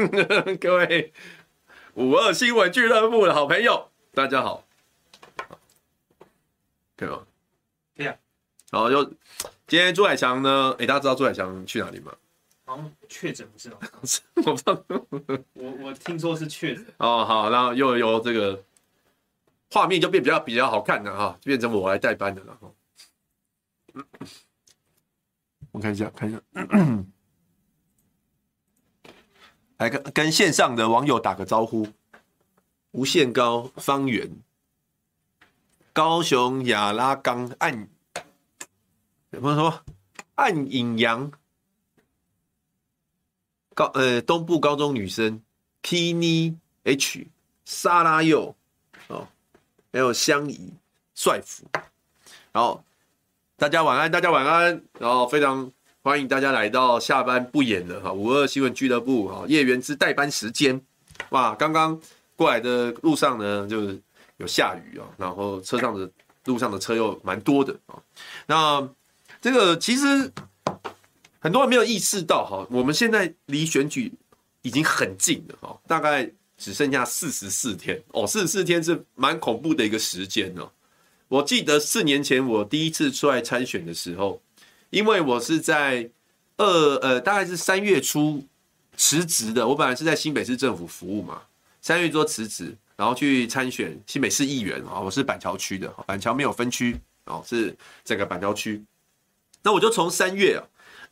各位五二新闻俱乐部的好朋友，大家好。可以吗？可以啊。然后就今天朱海强呢？哎，大家知道朱海强去哪里吗？好像确诊不是吗？我不知道。我我听说是确诊。哦，好，然后又有这个画面就变比较比较好看的哈，就变成我来代班的了哈。我看一下，看一下，来跟跟线上的网友打个招呼。无限高方圆，高雄亚拉冈暗，有朋友说暗影阳。高呃，东部高中女生 Kini H 沙拉柚哦，还有香怡帅福，然后大家晚安，大家晚安，然后非常欢迎大家来到下班不演了哈，五二新闻俱乐部哈，叶元之代班时间，哇，刚刚过来的路上呢，就是有下雨啊，然后车上的路上的车又蛮多的啊，那这个其实。很多人没有意识到哈，我们现在离选举已经很近了哈，大概只剩下四十四天哦，四十四天是蛮恐怖的一个时间哦。我记得四年前我第一次出来参选的时候，因为我是在二呃大概是三月初辞职的，我本来是在新北市政府服务嘛，三月初辞职，然后去参选新北市议员啊，我是板桥区的，板桥没有分区哦，是整个板桥区，那我就从三月啊。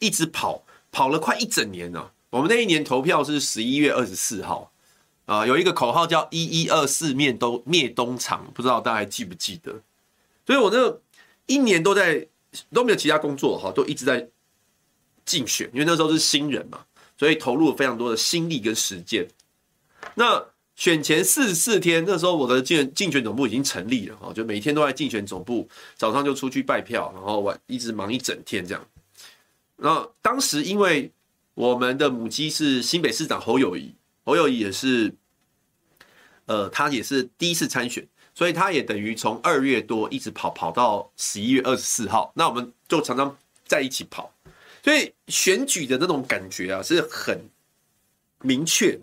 一直跑，跑了快一整年了。我们那一年投票是十一月二十四号，啊，有一个口号叫“一一二四灭东灭东厂”，不知道大家还记不记得？所以我那一年都在都没有其他工作哈，都一直在竞选，因为那时候是新人嘛，所以投入了非常多的心力跟时间。那选前四十四天，那时候我的竞竞选总部已经成立了哈，就每天都在竞选总部，早上就出去拜票，然后晚一直忙一整天这样。那当时因为我们的母鸡是新北市长侯友谊，侯友谊也是，呃，他也是第一次参选，所以他也等于从二月多一直跑跑到十一月二十四号，那我们就常常在一起跑，所以选举的那种感觉啊是很明确，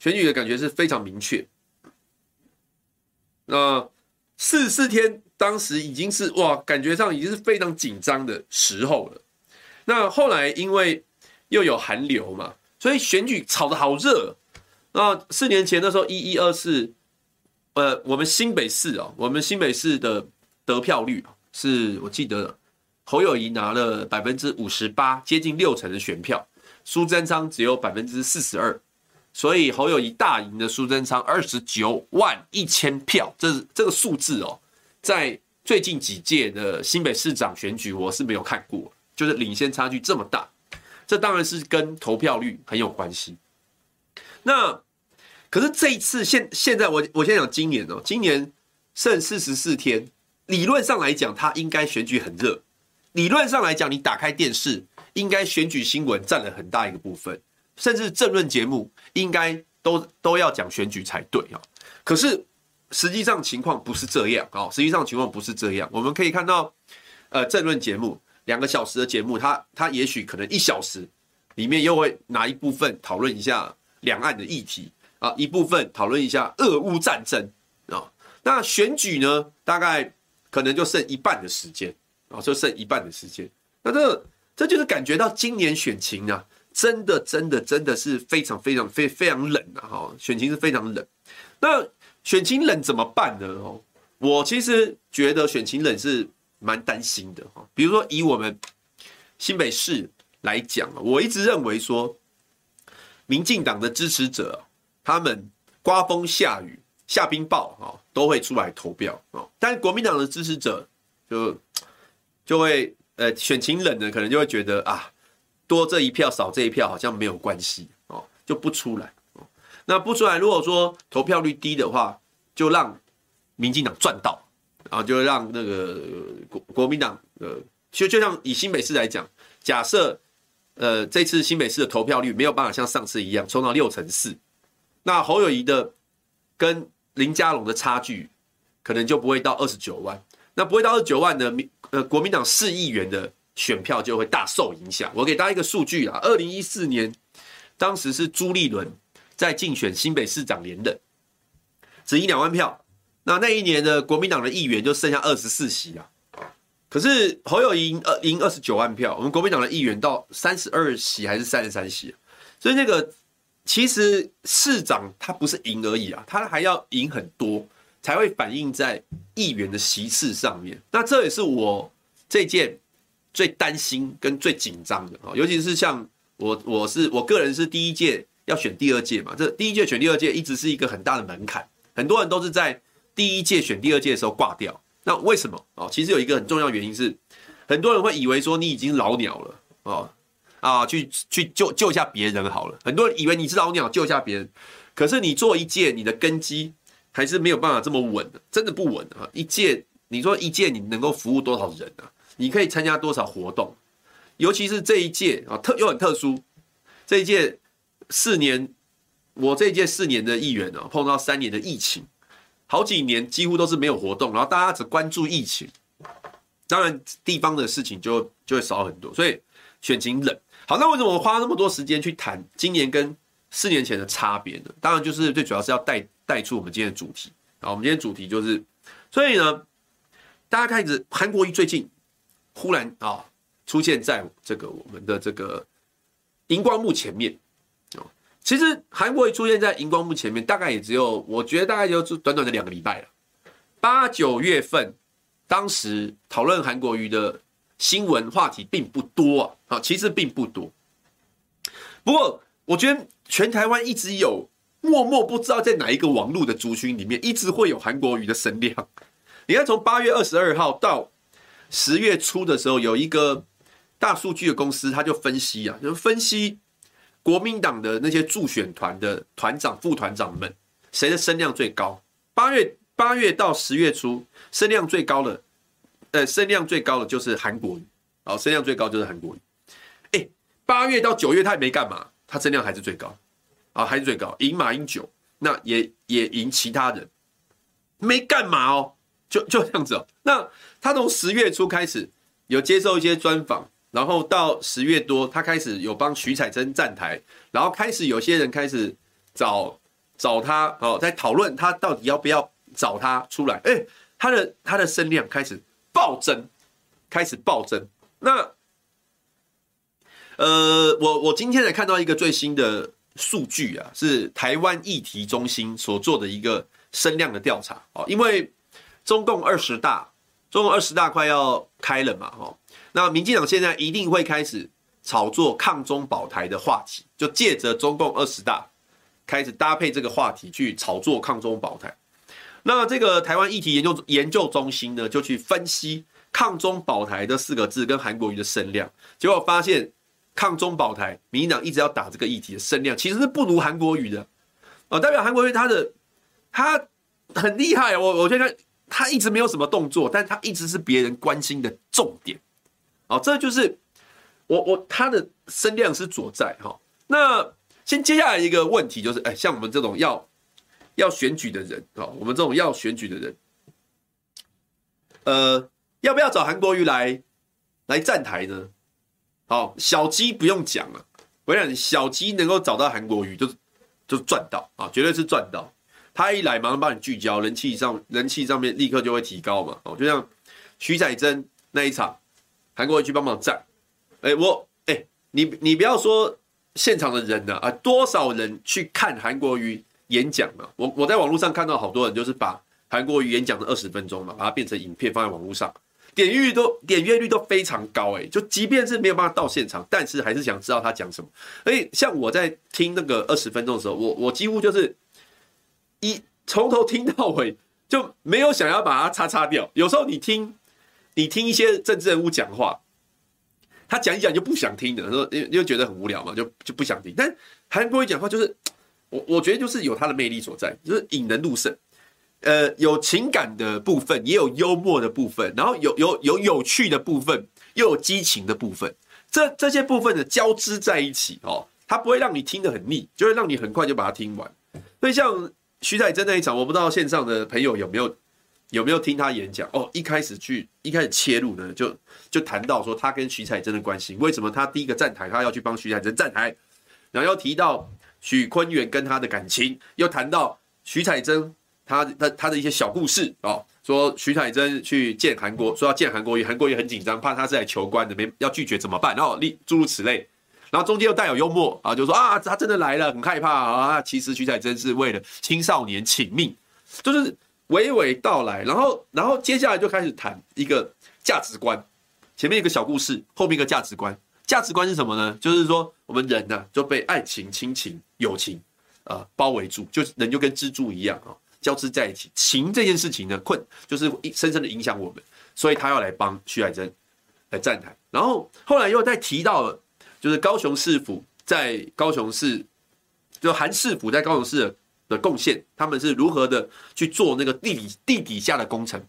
选举的感觉是非常明确。那四十四天当时已经是哇，感觉上已经是非常紧张的时候了。那后来因为又有寒流嘛，所以选举炒得好热。那四年前那时候一一二四，呃，我们新北市啊，我们新北市的得票率是我记得侯友宜拿了百分之五十八，接近六成的选票，苏贞昌只有百分之四十二，所以侯友宜大赢的苏贞昌二十九万一千票，这这个数字哦，在最近几届的新北市长选举我是没有看过。就是领先差距这么大，这当然是跟投票率很有关系。那可是这一次现现在我我先讲今年哦，今年剩四十四天，理论上来讲，它应该选举很热。理论上来讲，你打开电视，应该选举新闻占了很大一个部分，甚至政论节目应该都都要讲选举才对啊。可是实际上情况不是这样啊，实际上情况不是这样。我们可以看到，呃，政论节目。两个小时的节目，他他也许可能一小时里面又会拿一部分讨论一下两岸的议题啊，一部分讨论一下俄乌战争啊。那选举呢，大概可能就剩一半的时间啊，就剩一半的时间。那这这就是感觉到今年选情啊，真的真的真的是非常非常非非常冷啊！哈，选情是非常冷。那选情冷怎么办呢？哦，我其实觉得选情冷是。蛮担心的哈，比如说以我们新北市来讲啊，我一直认为说，民进党的支持者他们刮风下雨下冰雹哈，都会出来投票啊，但是国民党的支持者就就会呃选情冷的，可能就会觉得啊，多这一票少这一票好像没有关系哦，就不出来哦。那不出来，如果说投票率低的话，就让民进党赚到。然后就让那个国国民党，呃，就就像以新北市来讲，假设，呃，这次新北市的投票率没有办法像上次一样冲到六成四，那侯友宜的跟林佳龙的差距可能就不会到二十九万，那不会到二十九万的民，呃，国民党市议员的选票就会大受影响。我给大家一个数据啊，二零一四年当时是朱立伦在竞选新北市长连任，只赢两万票。那那一年的国民党的议员就剩下二十四席啊。可是侯友宜呃赢二十九万票，我们国民党的议员到三十二席还是三十三席，所以那个其实市长他不是赢而已啊，他还要赢很多才会反映在议员的席次上面。那这也是我这届最担心跟最紧张的啊，尤其是像我我是我个人是第一届要选第二届嘛，这第一届选第二届一直是一个很大的门槛，很多人都是在第一届选第二届的时候挂掉。那为什么哦？其实有一个很重要原因是，很多人会以为说你已经老鸟了哦啊，去去救救一下别人好了。很多人以为你是老鸟，救一下别人，可是你做一届，你的根基还是没有办法这么稳的，真的不稳啊！一届，你说一届你能够服务多少人啊？你可以参加多少活动？尤其是这一届啊，特又很特殊，这一届四年，我这一届四年的议员啊，碰到三年的疫情。好几年几乎都是没有活动，然后大家只关注疫情，当然地方的事情就就会少很多，所以选情冷。好，那为什么我花那么多时间去谈今年跟四年前的差别呢？当然就是最主要是要带带出我们今天的主题。好，我们今天主题就是，所以呢，大家开始韩国瑜最近忽然啊出现在这个我们的这个荧光幕前面。其实韩国瑜出现在荧光幕前面，大概也只有，我觉得大概就短短的两个礼拜了。八九月份，当时讨论韩国瑜的新闻话题并不多啊，啊，其实并不多。不过，我觉得全台湾一直有默默不知道在哪一个网络的族群里面，一直会有韩国瑜的声量。你看，从八月二十二号到十月初的时候，有一个大数据的公司，他就分析啊，就分析。国民党的那些助选团的团长、副团长们，谁的声量最高？八月八月到十月初，声量最高的，呃，声量最高的就是韩国瑜，哦，声量最高就是韩国瑜。哎，八月到九月他也没干嘛，他声量还是最高，啊，还是最高，赢马英九，那也也赢其他人，没干嘛哦，就 就这样子哦。那他从十月初开始有接受一些专访。然后到十月多，他开始有帮徐彩珍站台，然后开始有些人开始找找他哦，在讨论他到底要不要找他出来。哎，他的他的声量开始暴增，开始暴增。那呃，我我今天才看到一个最新的数据啊，是台湾议题中心所做的一个声量的调查哦，因为中共二十大，中共二十大快要开了嘛，哦。那民进党现在一定会开始炒作抗中保台的话题，就借着中共二十大开始搭配这个话题去炒作抗中保台。那这个台湾议题研究研究中心呢，就去分析“抗中保台”这四个字跟韩国瑜的声量，结果发现“抗中保台”民进党一直要打这个议题的声量其实是不如韩国瑜的。哦，代表韩国瑜他的他很厉害，我我觉得他一直没有什么动作，但他一直是别人关心的重点。好，这就是我我他的声量是所在哈。那先接下来一个问题就是，哎，像我们这种要要选举的人啊，我们这种要选举的人，呃，要不要找韩国瑜来来站台呢？好，小鸡不用讲了，我想小鸡能够找到韩国瑜，就就赚到啊，绝对是赚到。他一来，马上帮你聚焦，人气上人气上面立刻就会提高嘛。哦，就像徐彩珍那一场。韩国瑜去帮忙站，哎，我哎，你你不要说现场的人呢啊，多少人去看韩国瑜演讲嘛？我我在网络上看到好多人就是把韩国瑜演讲的二十分钟嘛，把它变成影片放在网络上，点阅率都点阅率都非常高哎，就即便是没有办法到现场，但是还是想知道他讲什么。所以像我在听那个二十分钟的时候，我我几乎就是一从头听到尾，就没有想要把它擦擦掉。有时候你听。你听一些政治人物讲话，他讲一讲就不想听的，说因为觉得很无聊嘛，就就不想听。但韩国瑜讲话就是，我我觉得就是有他的魅力所在，就是引人入胜。呃，有情感的部分，也有幽默的部分，然后有有有有趣的部分，又有激情的部分，这这些部分的交织在一起哦，它不会让你听得很腻，就会让你很快就把它听完。所以像徐彩珍那一场，我不知道线上的朋友有没有有没有听他演讲？哦，一开始去一开始切入呢，就就谈到说他跟徐彩珍的关系，为什么他第一个站台，他要去帮徐彩珍站台，然后又提到许坤元跟他的感情，又谈到徐彩珍他的他的一些小故事哦，说徐彩珍去见韩国，说要见韩国瑜，韩国瑜很紧张，怕他是来求官的，没要拒绝怎么办？然后例诸如此类，然后中间又带有幽默啊，就说啊，他真的来了，很害怕啊，其实徐彩珍是为了青少年请命，就是。娓娓道来，然后，然后接下来就开始谈一个价值观。前面一个小故事，后面一个价值观。价值观是什么呢？就是说，我们人呢、就被爱情、亲情、友情啊、包围住，就人就跟蜘蛛一样啊、交织在一起。情这件事情呢，困就是深深的影响我们，所以他要来帮徐海珍来站台。然后后来又再提到了，就是高雄市府在高雄市，就韩市府在高雄市的。的贡献，他们是如何的去做那个地底地底下的工程，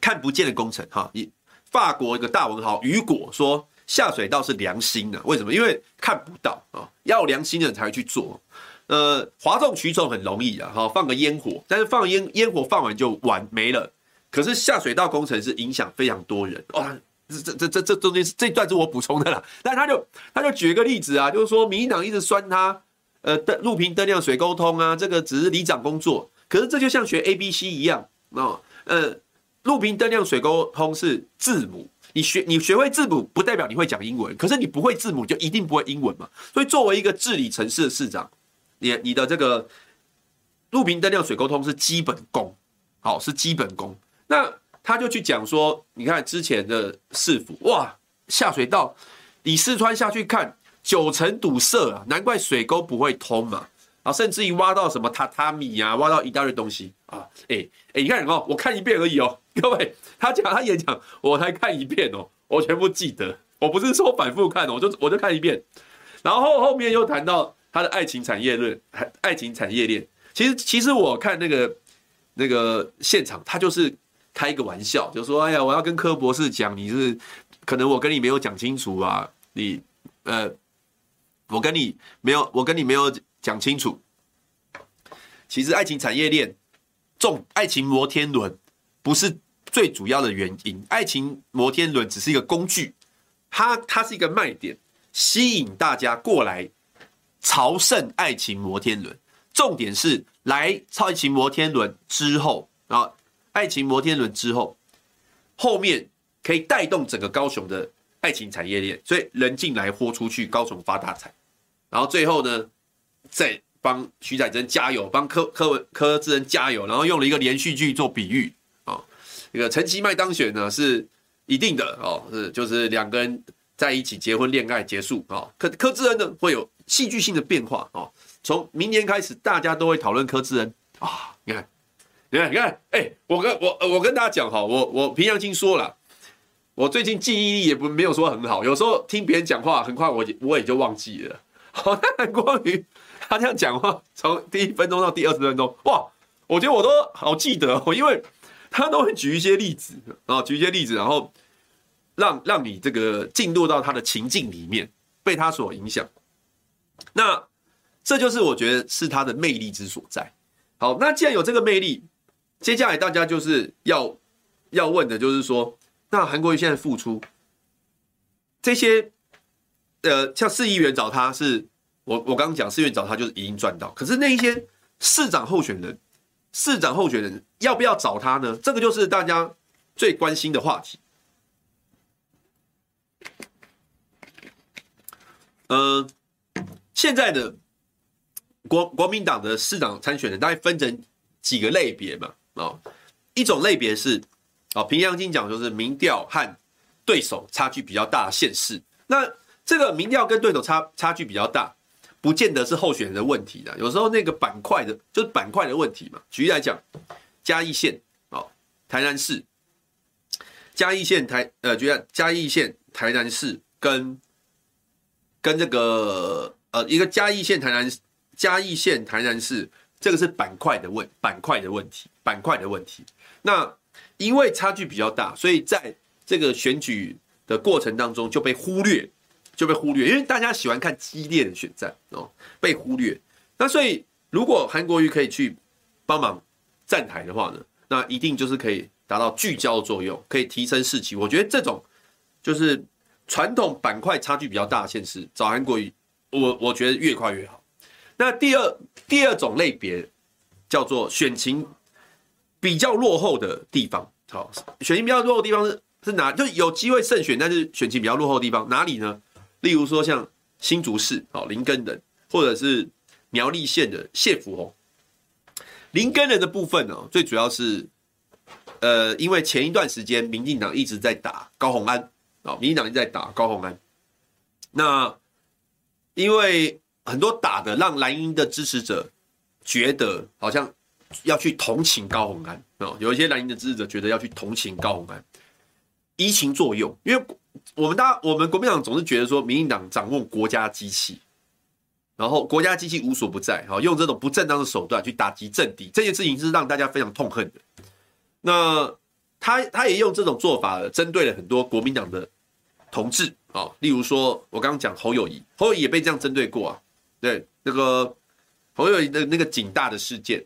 看不见的工程哈。以法国一个大文豪雨果说，下水道是良心的，为什么？因为看不到啊，要良心的人才会去做。呃，哗众取宠很容易啊，哈，放个烟火，但是放烟烟火放完就完没了。可是下水道工程是影响非常多人哇，这这这这这中间这段是我补充的啦。但他就他就举一个例子啊，就是说民进党一直酸他。呃，灯路平灯亮水沟通啊，这个只是里长工作。可是这就像学 A B C 一样哦。呃，路平灯亮水沟通是字母，你学你学会字母不代表你会讲英文，可是你不会字母就一定不会英文嘛。所以作为一个治理城市的市长，你你的这个路平灯亮水沟通是基本功，好，是基本功。那他就去讲说，你看之前的市府哇，下水道，李四川下去看。九成堵塞啊，难怪水沟不会通嘛！啊，甚至于挖到什么榻榻米啊，挖到一大堆东西啊！哎、欸、哎、你看哦，我看一遍而已哦，各位，他讲他演讲，我才看一遍哦，我全部记得，我不是说反复看，我就我就看一遍。然后后面又谈到他的爱情产业论，爱情产业链。其实其实我看那个那个现场，他就是开一个玩笑，就说：“哎呀，我要跟柯博士讲，你是可能我跟你没有讲清楚啊，你呃。”我跟你没有，我跟你没有讲清楚。其实爱情产业链，重爱情摩天轮不是最主要的原因，爱情摩天轮只是一个工具，它它是一个卖点，吸引大家过来朝圣爱情摩天轮。重点是来超爱情摩天轮之后啊，爱情摩天轮之后，后面可以带动整个高雄的。爱情产业链，所以人进来豁出去，高雄发大财。然后最后呢，再帮徐载珍加油，帮柯柯文柯志恩加油。然后用了一个连续剧做比喻啊，那个陈其迈当选呢是一定的哦，是就是两个人在一起结婚恋爱结束啊。柯柯志恩呢会有戏剧性的变化哦，从明年开始大家都会讨论柯志恩啊。你看，你看，你看，哎，我跟我我跟大家讲哈，我我平常听说了。我最近记忆力也不没有说很好，有时候听别人讲话，很快我我也就忘记了。好，那韩国瑜他这样讲话，从第一分钟到第二十分钟，哇，我觉得我都好记得我，因为他都会举一些例子，然后举一些例子，然后让让你这个进入到他的情境里面，被他所影响。那这就是我觉得是他的魅力之所在。好，那既然有这个魅力，接下来大家就是要要问的就是说。那韩国瑜现在付出，这些呃，像市议员找他是，我我刚刚讲市议员找他就是已经赚到，可是那一些市长候选人，市长候选人要不要找他呢？这个就是大家最关心的话题。呃，现在的国国民党的市长参选人大概分成几个类别嘛？哦，一种类别是。哦，平阳金讲就是民调和对手差距比较大的县市。那这个民调跟对手差差距比较大，不见得是候选人的问题的。有时候那个板块的，就是板块的问题嘛。举例来讲，嘉义县哦，台南市，嘉义县台呃，举例嘉义县台南市跟跟这个呃一个嘉义县台南嘉义县台南市，这个是板块的问板块的问题，板块的问题。那因为差距比较大，所以在这个选举的过程当中就被忽略，就被忽略。因为大家喜欢看激烈的选战哦，被忽略。那所以如果韩国瑜可以去帮忙站台的话呢，那一定就是可以达到聚焦的作用，可以提升士气。我觉得这种就是传统板块差距比较大的县市，找韩国语，我我觉得越快越好。那第二第二种类别叫做选情比较落后的地方，好，选情比较落后的地方是是哪？就有机会胜选，但是选情比较落后的地方哪里呢？例如说像新竹市，好，林根仁，或者是苗栗县的谢福弘。林根仁的部分呢，最主要是，呃，因为前一段时间民进党一直在打高虹安，啊，民进党一直在打高虹安，那因为。很多打的让蓝营的支持者觉得好像要去同情高虹安哦，有一些蓝营的支持者觉得要去同情高虹安，移情作用。因为我们大家，我们国民党总是觉得说，民进党掌握国家机器，然后国家机器无所不在，哈，用这种不正当的手段去打击政敌，这件事情是让大家非常痛恨的。那他他也用这种做法针对了很多国民党的同志啊，例如说我刚刚讲侯友宜，侯友宜也被这样针对过啊。对那个侯友宜的那个警大的事件，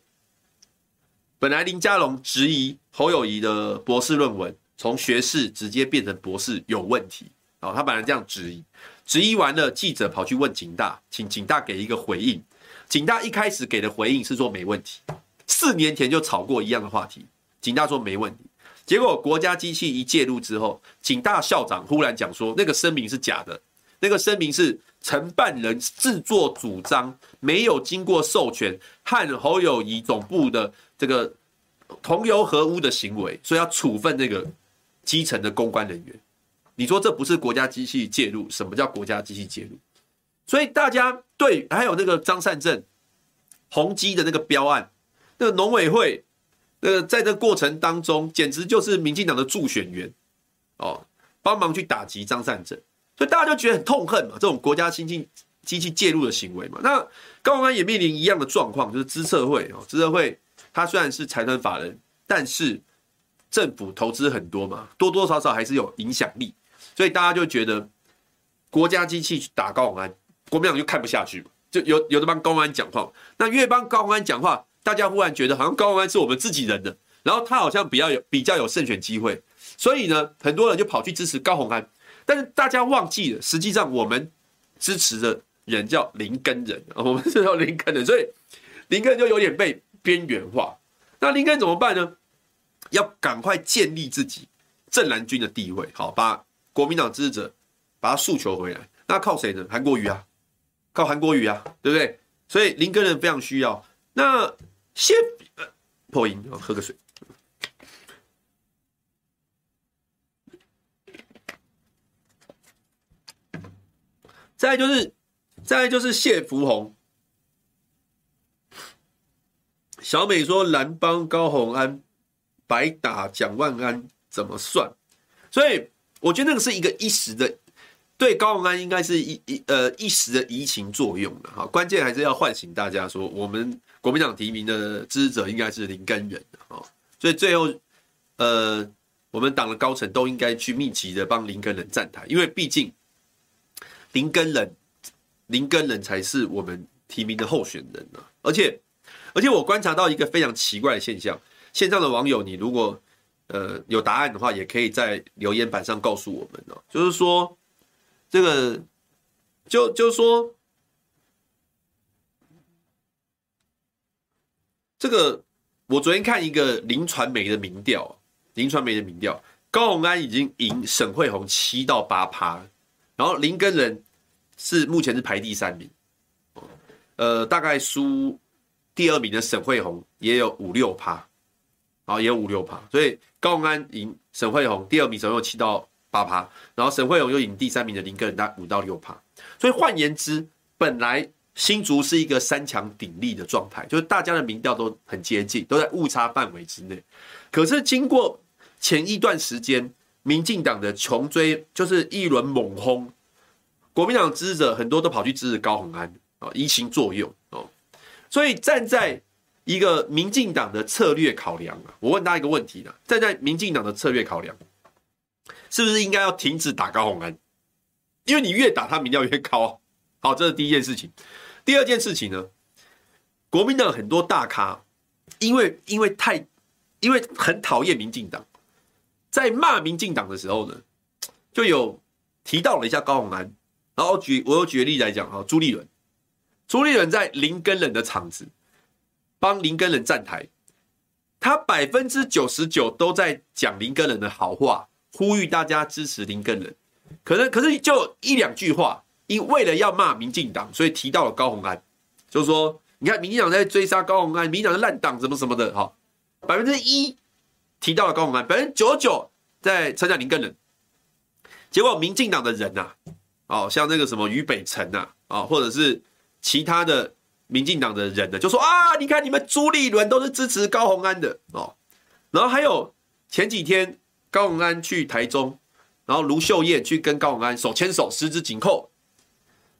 本来林佳龙质疑侯友宜的博士论文从学士直接变成博士有问题，哦，他本来这样质疑，质疑完了，记者跑去问警大，请警大给一个回应。警大一开始给的回应是说没问题，四年前就吵过一样的话题，警大说没问题，结果国家机器一介入之后，警大校长忽然讲说那个声明是假的，那个声明是。承办人自作主张，没有经过授权，和侯友谊总部的这个同流合污的行为，所以要处分那个基层的公关人员。你说这不是国家机器介入？什么叫国家机器介入？所以大家对还有那个张善政宏基的那个标案，那个农委会，那个在这过程当中，简直就是民进党的助选员哦，帮忙去打击张善政。所以大家就觉得很痛恨嘛，这种国家机器机器介入的行为嘛。那高虹安也面临一样的状况，就是资策会哦，资策会它虽然是财团法人，但是政府投资很多嘛，多多少少还是有影响力。所以大家就觉得国家机器去打高虹安，国民党就看不下去嘛，就有有的帮高虹安讲话。那越帮高虹安讲话，大家忽然觉得好像高虹安是我们自己人的，然后他好像比较有比较有胜选机会，所以呢，很多人就跑去支持高虹安。但是大家忘记了，实际上我们支持的人叫林根人，我们是叫林根人，所以林根就有点被边缘化。那林根怎么办呢？要赶快建立自己正蓝军的地位，好，把国民党支持者把他诉求回来。那靠谁呢？韩国瑜啊，靠韩国瑜啊，对不对？所以林根人非常需要。那谢破音，喝个水。再就是，再就是谢福弘。小美说蓝帮高虹安白打蒋万安怎么算？所以我觉得那个是一个一时的，对高虹安应该是一一呃一时的移情作用的哈。关键还是要唤醒大家说，我们国民党提名的支持者应该是林根仁啊。所以最后呃，我们党的高层都应该去密集的帮林根仁站台，因为毕竟。林根仁，林根仁才是我们提名的候选人呢。而且，而且我观察到一个非常奇怪的现象，线上的网友，你如果呃有答案的话，也可以在留言板上告诉我们哦。就是说，这个就就是说，这个我昨天看一个林传媒的民调，林传媒的民调，高虹安已经赢沈慧红七到八趴。然后林根仁是目前是排第三名，呃，大概输第二名的沈慧红也有五六趴，好，也有五六趴，所以高虹安赢沈慧虹，第二名沈慧虹七到八趴，然后沈慧虹又赢第三名的林耕仁大五到六趴，所以换言之，本来新竹是一个三强鼎立的状态，就是大家的民调都很接近，都在误差范围之内，可是经过前一段时间。民进党的穷追就是一轮猛轰，国民党支持者很多都跑去支持高虹安啊，移情作用哦。所以站在一个民进党的策略考量啊，我问大家一个问题呢：站在民进党的策略考量，是不是应该要停止打高虹安？因为你越打他民调越高啊。好，这是第一件事情。第二件事情呢，国民党很多大咖，因为因为太因为很讨厌民进党，在骂民进党的时候呢，就有提到了一下高虹安，然后举我又举个例来讲啊，朱立伦，朱立伦在林根仁的场子帮林根仁站台，他百分之九十九都在讲林根仁的好话，呼吁大家支持林根仁，可能可是就一两句话，因为了要骂民进党，所以提到了高虹安，就是说。你看，民进党在追杀高虹安，民进党是烂党，什么什么的，哈，百分之一提到了高虹安，百分之九十九在称赞林根仁。结果民进党的人呐、啊，哦，像那个什么于北辰呐，啊，或者是其他的民进党的人呢，就说啊，你看你们朱立伦都是支持高虹安的哦。然后还有前几天高虹安去台中，然后卢秀燕去跟高虹安手牵手，十指紧扣。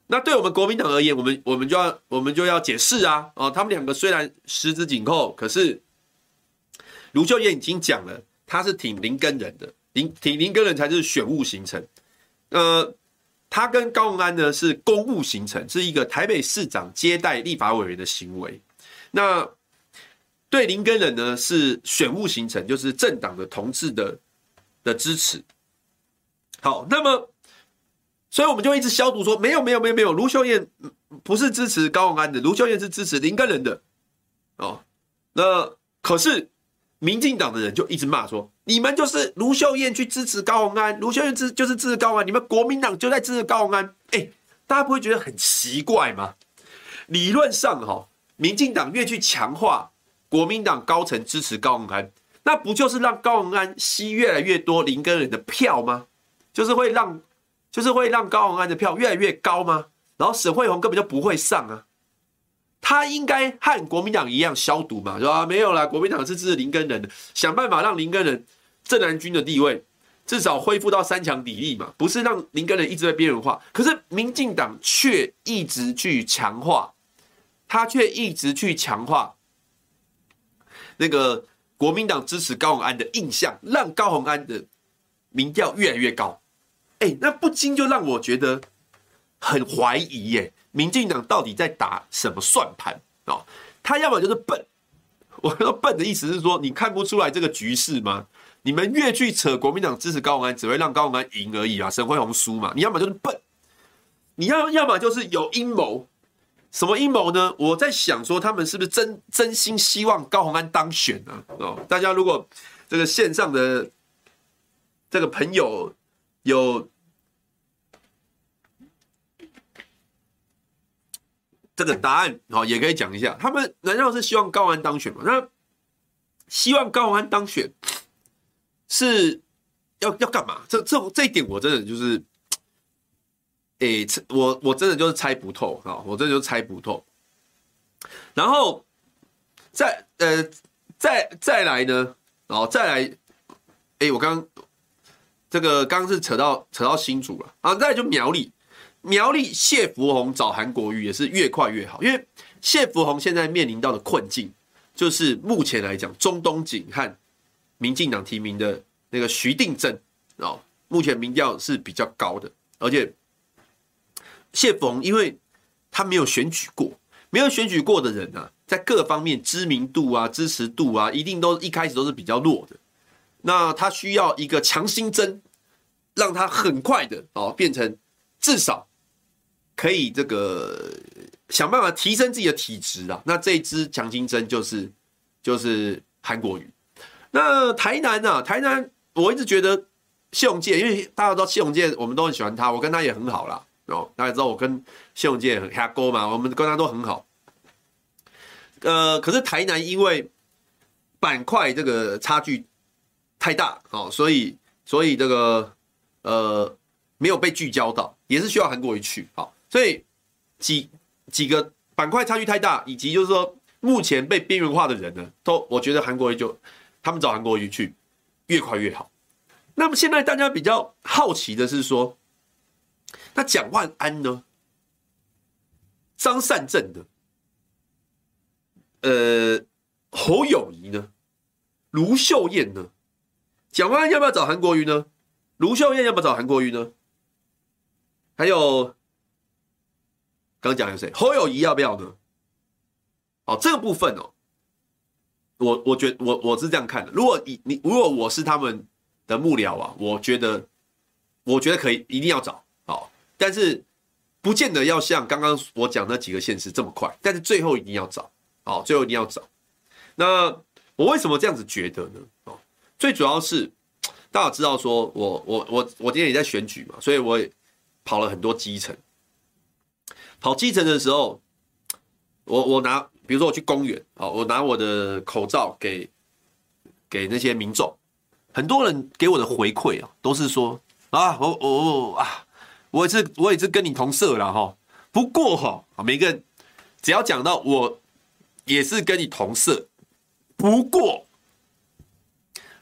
那对我们国民党而言，我们我们就要我们就要解释啊，哦，他们两个虽然十指紧扣，可是卢秀燕已经讲了，他是挺林根人的，林挺林根人才是选务形成，呃，他跟高虹安呢是公务行程，是一个台北市长接待立法委员的行为，那对林根仁呢是选务行程，就是政党的同志的的支持，好，那么。所以我们就一直消毒说没有没有没有没有，卢秀燕不是支持高虹安的，卢秀燕是支持林根仁的，哦，那可是民进党的人就一直骂说，你们就是卢秀燕去支持高虹安，卢秀燕支就是支持高虹安，你们国民党就在支持高虹安，哎，大家不会觉得很奇怪吗？理论上哈，民进党越去强化国民党高层支持高虹安，那不就是让高虹安吸越来越多林根仁的票吗？就是会让。就是会让高虹安的票越来越高吗？然后沈慧虹根本就不会上啊，他应该和国民党一样消毒嘛，是吧？没有啦，国民党是支持林根仁的，想办法让林根仁正南军的地位至少恢复到三强比例嘛，不是让林根仁一直在边缘化。可是民进党却一直去强化，他却一直去强化那个国民党支持高宏安的印象，让高宏安的民调越来越高。哎、那不禁就让我觉得很怀疑耶，民进党到底在打什么算盘哦？他要么就是笨，我说笨的意思是说，你看不出来这个局势吗？你们越去扯国民党支持高虹安，只会让高虹安赢而已啊，沈慧虹输嘛。你要么就是笨，你要要么就是有阴谋。什么阴谋呢？我在想说，他们是不是真真心希望高虹安当选呢？哦，大家如果这个线上的这个朋友有。这个答案哦，也可以讲一下。他们难道是希望高安当选吗？那希望高安当选是要要干嘛？这这这一点我真的就是，哎，我我真的就是猜不透啊！我真的就猜不透。然后再呃再再来呢，然后再来，哎，我刚这个刚刚是扯到扯到新主了啊，再来就苗栗。苗栗谢福弘找韩国瑜也是越快越好，因为谢福弘现在面临到的困境，就是目前来讲，中东锦和民进党提名的那个徐定正哦，目前民调是比较高的，而且谢福弘因为他没有选举过，没有选举过的人啊，在各方面知名度啊、支持度啊，一定都一开始都是比较弱的，那他需要一个强心针，让他很快的哦变成至少。可以这个想办法提升自己的体质啊，那这一支强心针就是就是韩国瑜。那台南啊，台南我一直觉得谢龙介，因为大家都知道谢龙介，我们都很喜欢他，我跟他也很好啦。哦，大家知道我跟谢龙介很下钩嘛，我们跟他都很好。呃，可是台南因为板块这个差距太大哦，所以所以这个呃没有被聚焦到，也是需要韩国瑜去好。所以几几个板块差距太大，以及就是说目前被边缘化的人呢，都我觉得韩国瑜就他们找韩国瑜去越快越好。那么现在大家比较好奇的是说，那蒋万安呢？张善政呢？呃，侯友谊呢？卢秀燕呢？蒋万安要不要找韩国瑜呢？卢秀燕要不要找韩国瑜呢？还有。刚讲有谁？侯友宜要不要呢？哦，这个部分哦，我我觉得我我是这样看的。如果你你如果我是他们的幕僚啊，我觉得我觉得可以，一定要找好，但是不见得要像刚刚我讲那几个县市这么快，但是最后一定要找好，最后一定要找。那我为什么这样子觉得呢？哦，最主要是大家知道说我我我我今天也在选举嘛，所以我也跑了很多基层。跑基层的时候，我我拿。比如说我去公园，哦，我拿我的口罩给给那些民众，很多人给我的回馈啊，都是说啊，我我我啊，我也是我也是跟你同色了哈。不过哈，每个人只要讲到我也是跟你同色，不过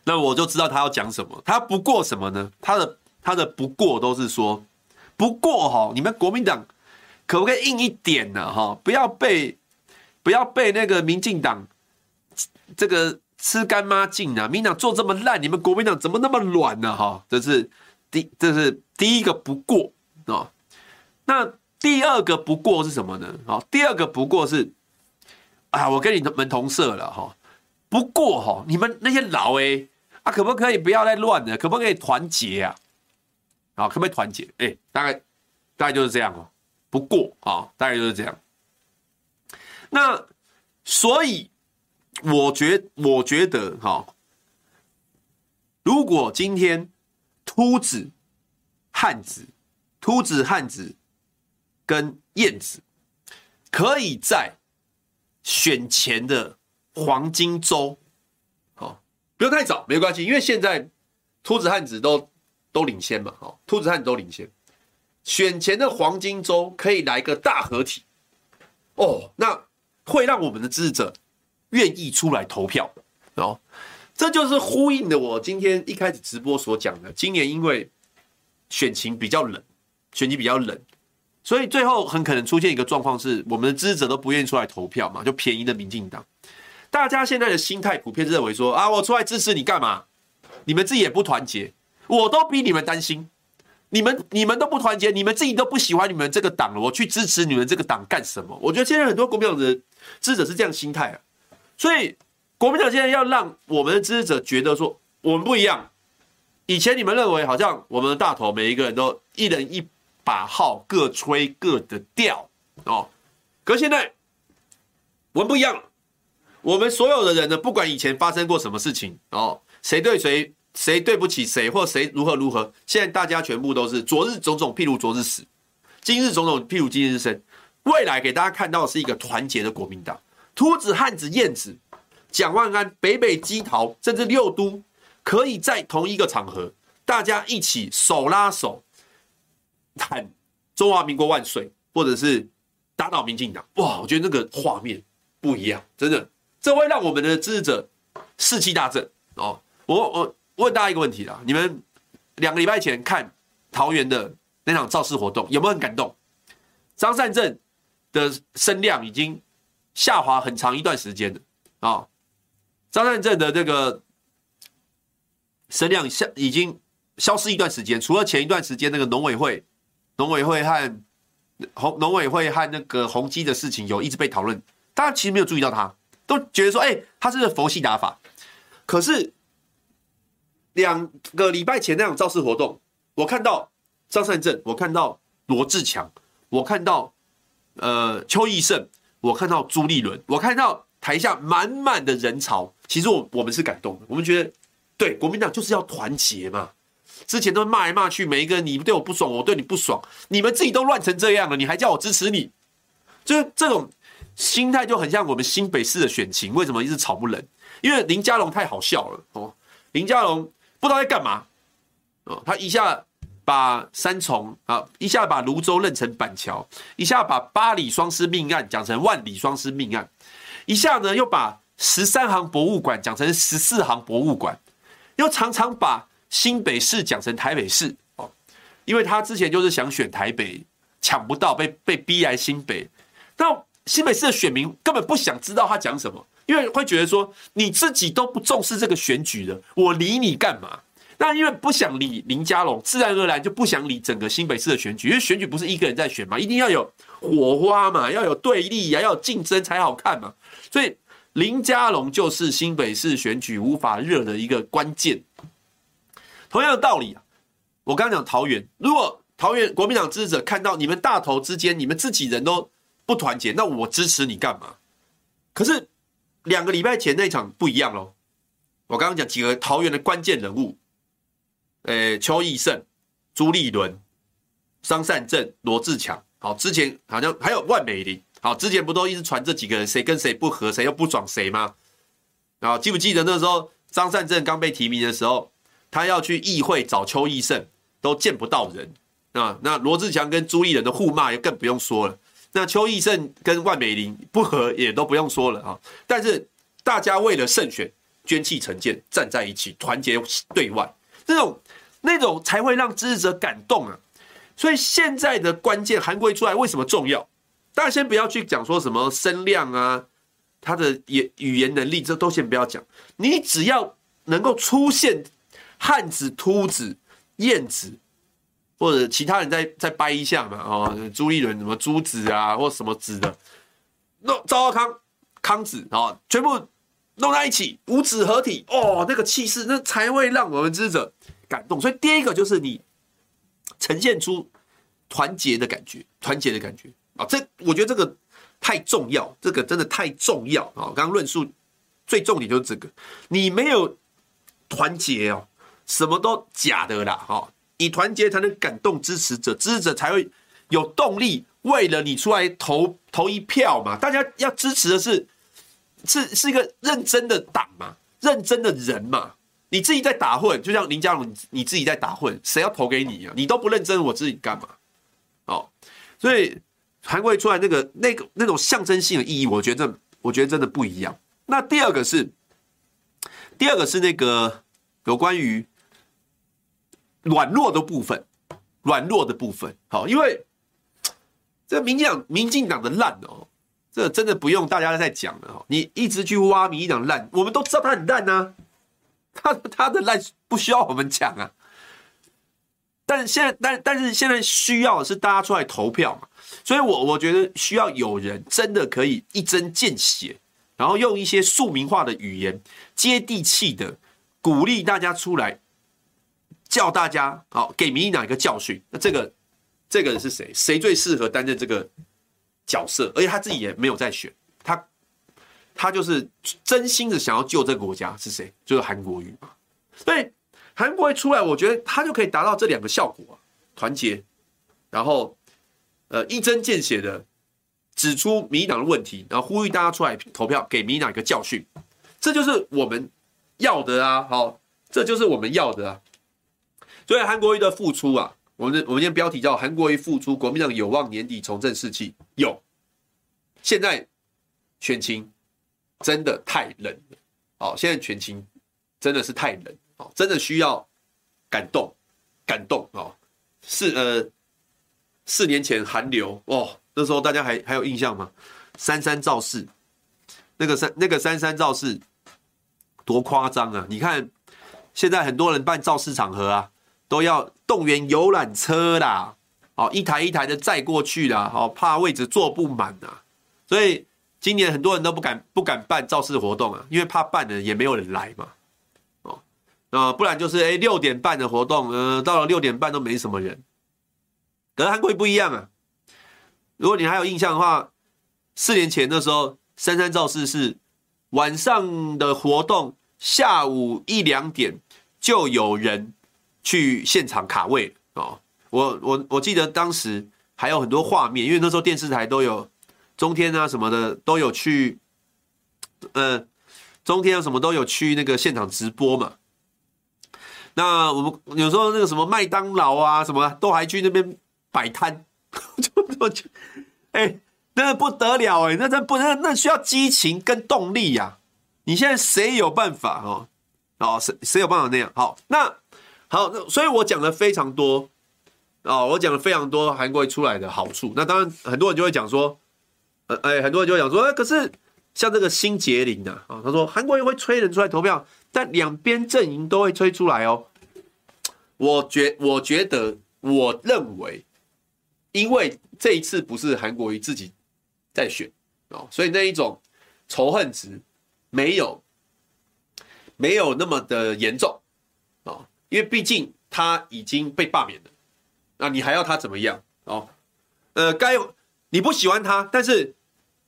那我就知道他要讲什么。他不过什么呢？他的他的不过都是说，不过哈，你们国民党可不可以硬一点呢？哈，不要被。不要被那个民进党这个吃干抹净啊！民党做这么烂，你们国民党怎么那么软呢？哈，这是第这是第一个不过啊。那第二个不过是什么呢？啊，第二个不过是啊，我跟你们同色了哈。不过哈，你们那些老哎啊，可不可以不要再乱了？可不可以团结啊？啊，可不可以团结？哎，大概大概就是这样哦。不过啊，大概就是这样。那所以，我觉我觉得哈，如果今天秃子、汉子、秃子、汉子跟燕子可以在选前的黄金周，好，不用太早，没关系，因为现在秃子、汉子都都领先嘛，好，秃子、汉子都领先，选前的黄金周可以来个大合体，哦，那。会让我们的支持者愿意出来投票哦，这就是呼应的我今天一开始直播所讲的。今年因为选情比较冷，选情比较冷，所以最后很可能出现一个状况是，我们的支持者都不愿意出来投票嘛，就便宜的民进党。大家现在的心态普遍认为说啊，我出来支持你干嘛？你们自己也不团结，我都比你们担心。你们你们都不团结，你们自己都不喜欢你们这个党了，我去支持你们这个党干什么？我觉得现在很多国民党的支持者是这样心态啊，所以国民党现在要让我们的支持者觉得说我们不一样。以前你们认为好像我们的大头每一个人都一人一把号，各吹各的调哦，可现在我们不一样，我们所有的人呢，不管以前发生过什么事情哦，谁对谁。谁对不起谁，或谁如何如何？现在大家全部都是昨日种种，譬如昨日死；今日种种，譬如今日生。未来给大家看到的是一个团结的国民党，秃子、汉子、燕子、蒋万安、北北基桃，甚至六都，可以在同一个场合，大家一起手拉手喊“中华民国万岁”，或者是打倒民进党。哇，我觉得那个画面不一样，真的，这会让我们的支持者士气大振哦。我我。问大家一个问题啦，你们两个礼拜前看桃园的那场造势活动，有没有很感动？张善政的声量已经下滑很长一段时间了啊！张善政的这个声量消已经消失一段时间，除了前一段时间那个农委会、农委会和红农委会和那个宏基的事情有一直被讨论，大家其实没有注意到他，都觉得说，哎、他是佛系打法？可是。两个礼拜前那种造势活动，我看到张善政，我看到罗志强，我看到呃邱奕胜，我看到朱立伦，我看到台下满满的人潮。其实我我们是感动的，我们觉得对国民党就是要团结嘛。之前都骂来骂去，每一个人你对我不爽，我对你不爽，你们自己都乱成这样了，你还叫我支持你？就是这种心态就很像我们新北市的选情，为什么一直吵不冷？因为林佳龙太好笑了哦，林佳龙。不知道在干嘛，哦，他一下把三重啊，一下把泸州认成板桥，一下把八里双尸命案讲成万里双尸命案，一下呢又把十三行博物馆讲成十四行博物馆，又常常把新北市讲成台北市哦，因为他之前就是想选台北，抢不到，被被逼来新北，那新北市的选民根本不想知道他讲什么。因为会觉得说你自己都不重视这个选举的，我理你干嘛？那因为不想理林佳龙，自然而然就不想理整个新北市的选举。因为选举不是一个人在选嘛，一定要有火花嘛，要有对立呀，要有竞争才好看嘛。所以林佳龙就是新北市选举无法热的一个关键。同样的道理啊，我刚刚讲桃园，如果桃园国民党支持者看到你们大头之间，你们自己人都不团结，那我支持你干嘛？可是两个礼拜前那场不一样喽。我刚刚讲几个桃园的关键人物，呃，邱毅胜、朱立伦、张善政、罗志强。好，之前好像还有万美玲。好，之前不都一直传这几个人谁跟谁不合，谁又不爽谁吗？然后记不记得那时候张善政刚被提名的时候，他要去议会找邱毅胜，都见不到人啊。那罗志强跟朱立伦的互骂就更不用说了。那邱毅胜跟万美玲不和也都不用说了啊。但是大家为了胜选，捐弃成见，站在一起，团结对外，这种那种才会让支持者感动啊。所以现在的关键，韩国瑜出来为什么重要？大家先不要去讲说什么声量啊，他的言语言能力，这都先不要讲。你只要能够出现汉子、秃子、燕子，或者其他人再再掰一下嘛，哦，朱立伦什么朱子啊，或什么子的，那赵少康康子啊，全部弄在一起，五子合体，哦，那个气势，那才会让我们支持者感动。所以第一个就是你呈现出团结的感觉，团结的感觉。啊，这我觉得这个太重要，这个真的太重要啊！刚刚论述最重点就是这个，你没有团结哦，什么都假的啦！哈，你团结才能感动支持者，支持者才会有动力为了你出来投投一票嘛。大家要支持的是是是一个认真的党嘛，认真的人嘛。你自己在打混，就像林佳龙，你自己在打混，谁要投给你啊？你都不认真，我自己干嘛？哦，所以。韩国出来那个那个那种象征性的意义，我觉得我觉得真的不一样。那第二个是，第二个是那个有关于软弱的部分，软弱的部分。好，因为这民进党民进党的烂哦，这真的不用大家再讲了哦。你一直去挖民进党烂，我们都知道他很烂呐，他他的烂不需要我们讲啊。但是现在，但但是现在需要的是大家出来投票嘛。所以，我我觉得需要有人真的可以一针见血，然后用一些庶民化的语言，接地气的鼓励大家出来，叫大家好，给民进党一个教训。那这个这个人是谁？谁最适合担任这个角色？而且他自己也没有在选，他他就是真心的想要救这个国家，是谁？就是韩国瑜嘛。所以韩国瑜出来，我觉得他就可以达到这两个效果：团结，然后。呃，一针见血的指出民进党的问题，然后呼吁大家出来投票，给民进党一个教训，这就是我们要的啊！好，这就是我们要的啊！所以韩国瑜的复出啊，我们我们今天标题叫“韩国瑜复出，国民党有望年底重振士气”。有，现在选情真的太冷了，哦，现在选情真的是太冷，哦，真的需要感动，感动啊！四呃。四年前韩流哦，那时候大家还还有印象吗？三三造势，那个三那个三三造势多夸张啊！你看现在很多人办造势场合啊，都要动员游览车啦，哦，一台一台的载过去啦，哦，怕位置坐不满啊。所以今年很多人都不敢不敢办造势活动啊，因为怕办了也没有人来嘛。哦，那不然就是哎六点半的活动，呃，到了六点半都没什么人。可是韩国不一样啊！如果你还有印象的话，四年前的时候，三三造势是晚上的活动，下午一两点就有人去现场卡位哦。我我我记得当时还有很多画面，因为那时候电视台都有中天啊什么的都有去，呃，中天啊什么都有去那个现场直播嘛。那我们有时候那个什么麦当劳啊什么都还去那边。摆摊，就就哎，那不得了哎，那那不那那需要激情跟动力呀、啊！你现在谁有办法哦？哦，谁谁有办法那样？好，那好，那所以我讲了非常多哦，我讲了非常多韩国瑜出来的好处。那当然，很多人就会讲说，呃，哎，很多人就会讲说，哎，可是像这个新杰林呐，啊，他说韩国瑜会催人出来投票，但两边阵营都会催出来哦。我觉我觉得，我认为。因为这一次不是韩国瑜自己在选哦，所以那一种仇恨值没有没有那么的严重，因为毕竟他已经被罢免了，那你还要他怎么样哦？呃，该你不喜欢他，但是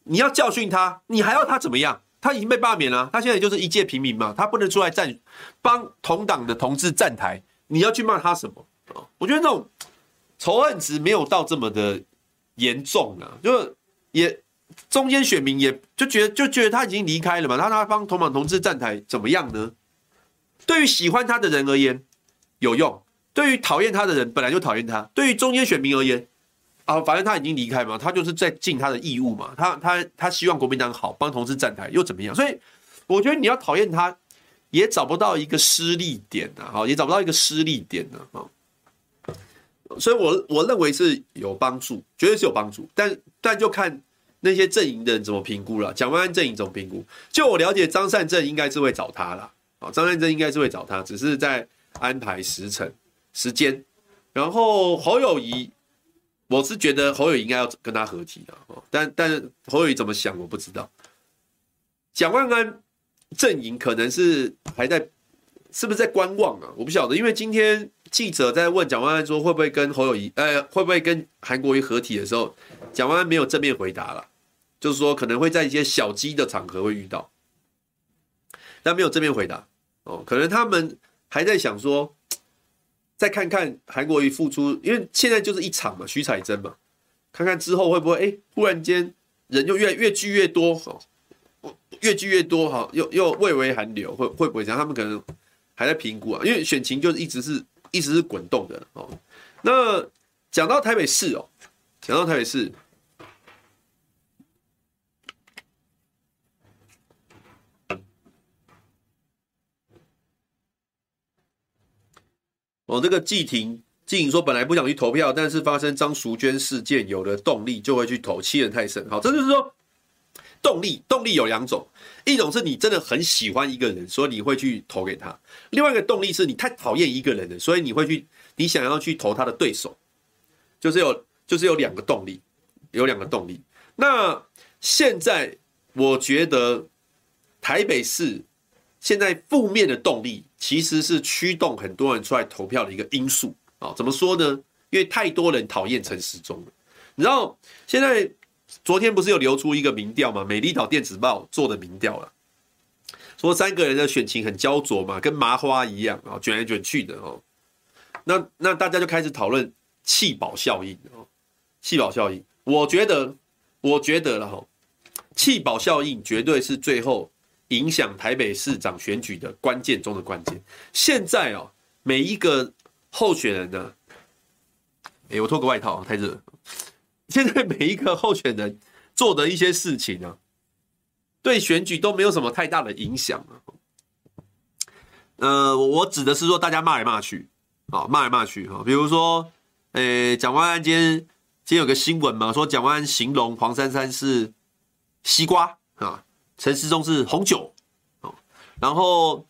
你要教训他，你还要他怎么样？他已经被罢免了，他现在就是一介平民嘛，他不能出来站帮同党的同志站台，你要去骂他什么？哦，我觉得那种仇恨值没有到这么的严重啊，就也中间选民也就觉得就觉得他已经离开了嘛，他他帮同党同志站台怎么样呢？对于喜欢他的人而言有用，对于讨厌他的人本来就讨厌他，对于中间选民而言。啊，反正他已经离开嘛，他就是在尽他的义务嘛。他他他希望国民党好，帮同志站台又怎么样？所以我觉得你要讨厌他，也找不到一个失力点啊，好，也找不到一个失力点呢，啊。所以我我认为是有帮助，绝对是有帮助。但但就看那些阵营的人怎么评估了。蒋万安阵营怎么评估？就我了解，张善政应该是会找他了。啊，张善政应该是会找他，只是在安排时辰时间。然后侯友谊。我是觉得侯友谊应该要跟他合体的哦，但但侯友谊怎么想我不知道。蒋万安阵营可能是还在，是不是在观望啊？我不晓得，因为今天记者在问蒋万安说会不会跟侯友谊，呃，会不会跟韩国瑜合体的时候，蒋万安没有正面回答了，就是说可能会在一些小鸡的场合会遇到，但没有正面回答哦，可能他们还在想说。再看看韩国瑜复出，因为现在就是一场嘛，徐彩珍嘛，看看之后会不会哎、忽然间人又越越聚越多哈，越聚越多哈，又又蔚为寒流，会会不会这样？他们可能还在评估啊，因为选情就是一直是一直是滚动的哦。那讲到台北市哦，讲到台北市。哦，这个季婷季婷说，本来不想去投票，但是发生张淑娟事件，有了动力就会去投，欺人太甚。好，这就是说动力，动力有两种，一种是你真的很喜欢一个人，所以你会去投给他；另外一个动力是你太讨厌一个人了，所以你会去，你想要去投他的对手，就是有，就是有两个动力，有两个动力。那现在我觉得台北市。现在负面的动力其实是驱动很多人出来投票的一个因素啊？怎么说呢？因为太多人讨厌陈时中了。你知道，现在昨天不是有流出一个民调吗？美丽岛电子报做的民调了，说三个人的选情很焦灼嘛，跟麻花一样啊，卷来卷去的哦。那那大家就开始讨论弃保效应哦，弃保效应，我觉得，我觉得了哈，弃保效应绝对是最后。影响台北市长选举的关键中的关键。现在哦，每一个候选人呢，哎，我脱个外套，太热。现在每一个候选人做的一些事情呢，对选举都没有什么太大的影响啊。呃，我指的是说，大家骂来骂去啊，骂来骂去哈。比如说，诶，蒋万安今天今天有个新闻嘛，说蒋万安形容黄珊珊是西瓜啊。陈时中是红酒，哦然后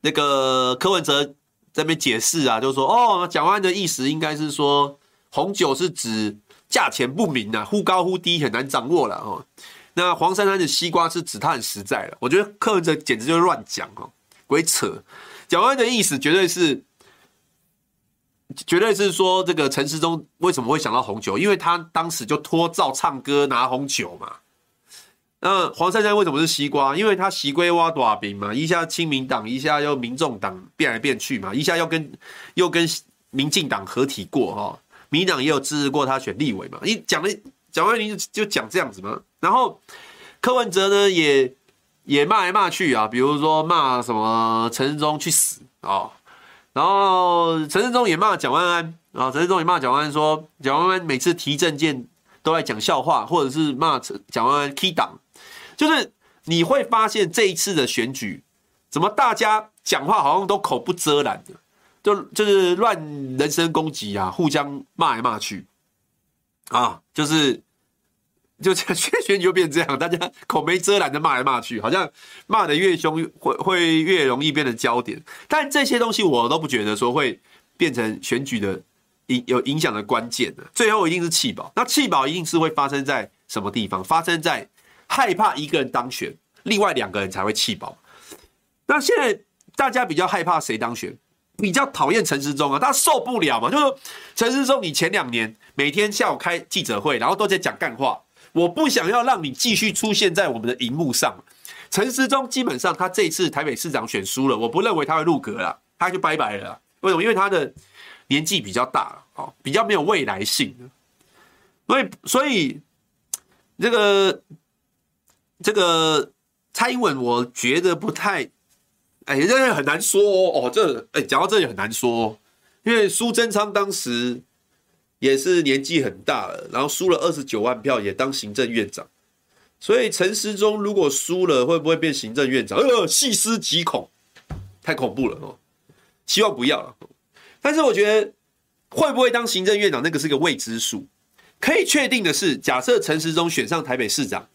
那个柯文哲在那边解释啊，就是说哦，蒋万的意思应该是说红酒是指价钱不明啊，忽高忽低很难掌握了哦。那黄珊珊的西瓜是指他很实在了，我觉得柯文哲简直就是乱讲哦，鬼扯。蒋万的意思绝对是，绝对是说这个陈时中为什么会想到红酒，因为他当时就脱罩唱歌拿红酒嘛。那黄珊珊为什么是西瓜？因为他西瓜挖大饼嘛，一下亲民党，一下又民众党变来变去嘛，一下又跟又跟民进党合体过哈，民党也有支持过他选立委嘛。你讲的蒋万林就讲这样子嘛。然后柯文哲呢也也骂来骂去啊，比如说骂什么陈时中去死啊，然后陈时中也骂蒋万安啊，陈时中也骂蒋万安说蒋万安每次提政见都在讲笑话，或者是骂蒋万安 key 党。就是你会发现这一次的选举，怎么大家讲话好像都口不遮拦的，就就是乱人身攻击啊，互相骂来骂去，啊，就是就这样选举就变这样，大家口没遮拦的骂来骂去，好像骂的越凶会会越容易变成焦点。但这些东西我都不觉得说会变成选举的影有影响的关键的，最后一定是弃保。那弃保一定是会发生在什么地方？发生在。害怕一个人当选，另外两个人才会弃保。那现在大家比较害怕谁当选？比较讨厌陈时中啊，他受不了嘛。就是陈时中，你前两年每天下午开记者会，然后都在讲干话，我不想要让你继续出现在我们的荧幕上。陈时中基本上他这次台北市长选输了，我不认为他会入阁了，他就拜拜了。为什么？因为他的年纪比较大了，哦，比较没有未来性。所以，所以这个这个蔡英文，我觉得不太，哎，这很难说哦。哦这哎，讲到这里很难说，因为苏贞昌当时也是年纪很大了，然后输了二十九万票，也当行政院长。所以陈时中如果输了，会不会变行政院长？呃，细思极恐，太恐怖了哦。希望不要了。但是我觉得会不会当行政院长，那个是个未知数。可以确定的是，假设陈时中选上台北市长，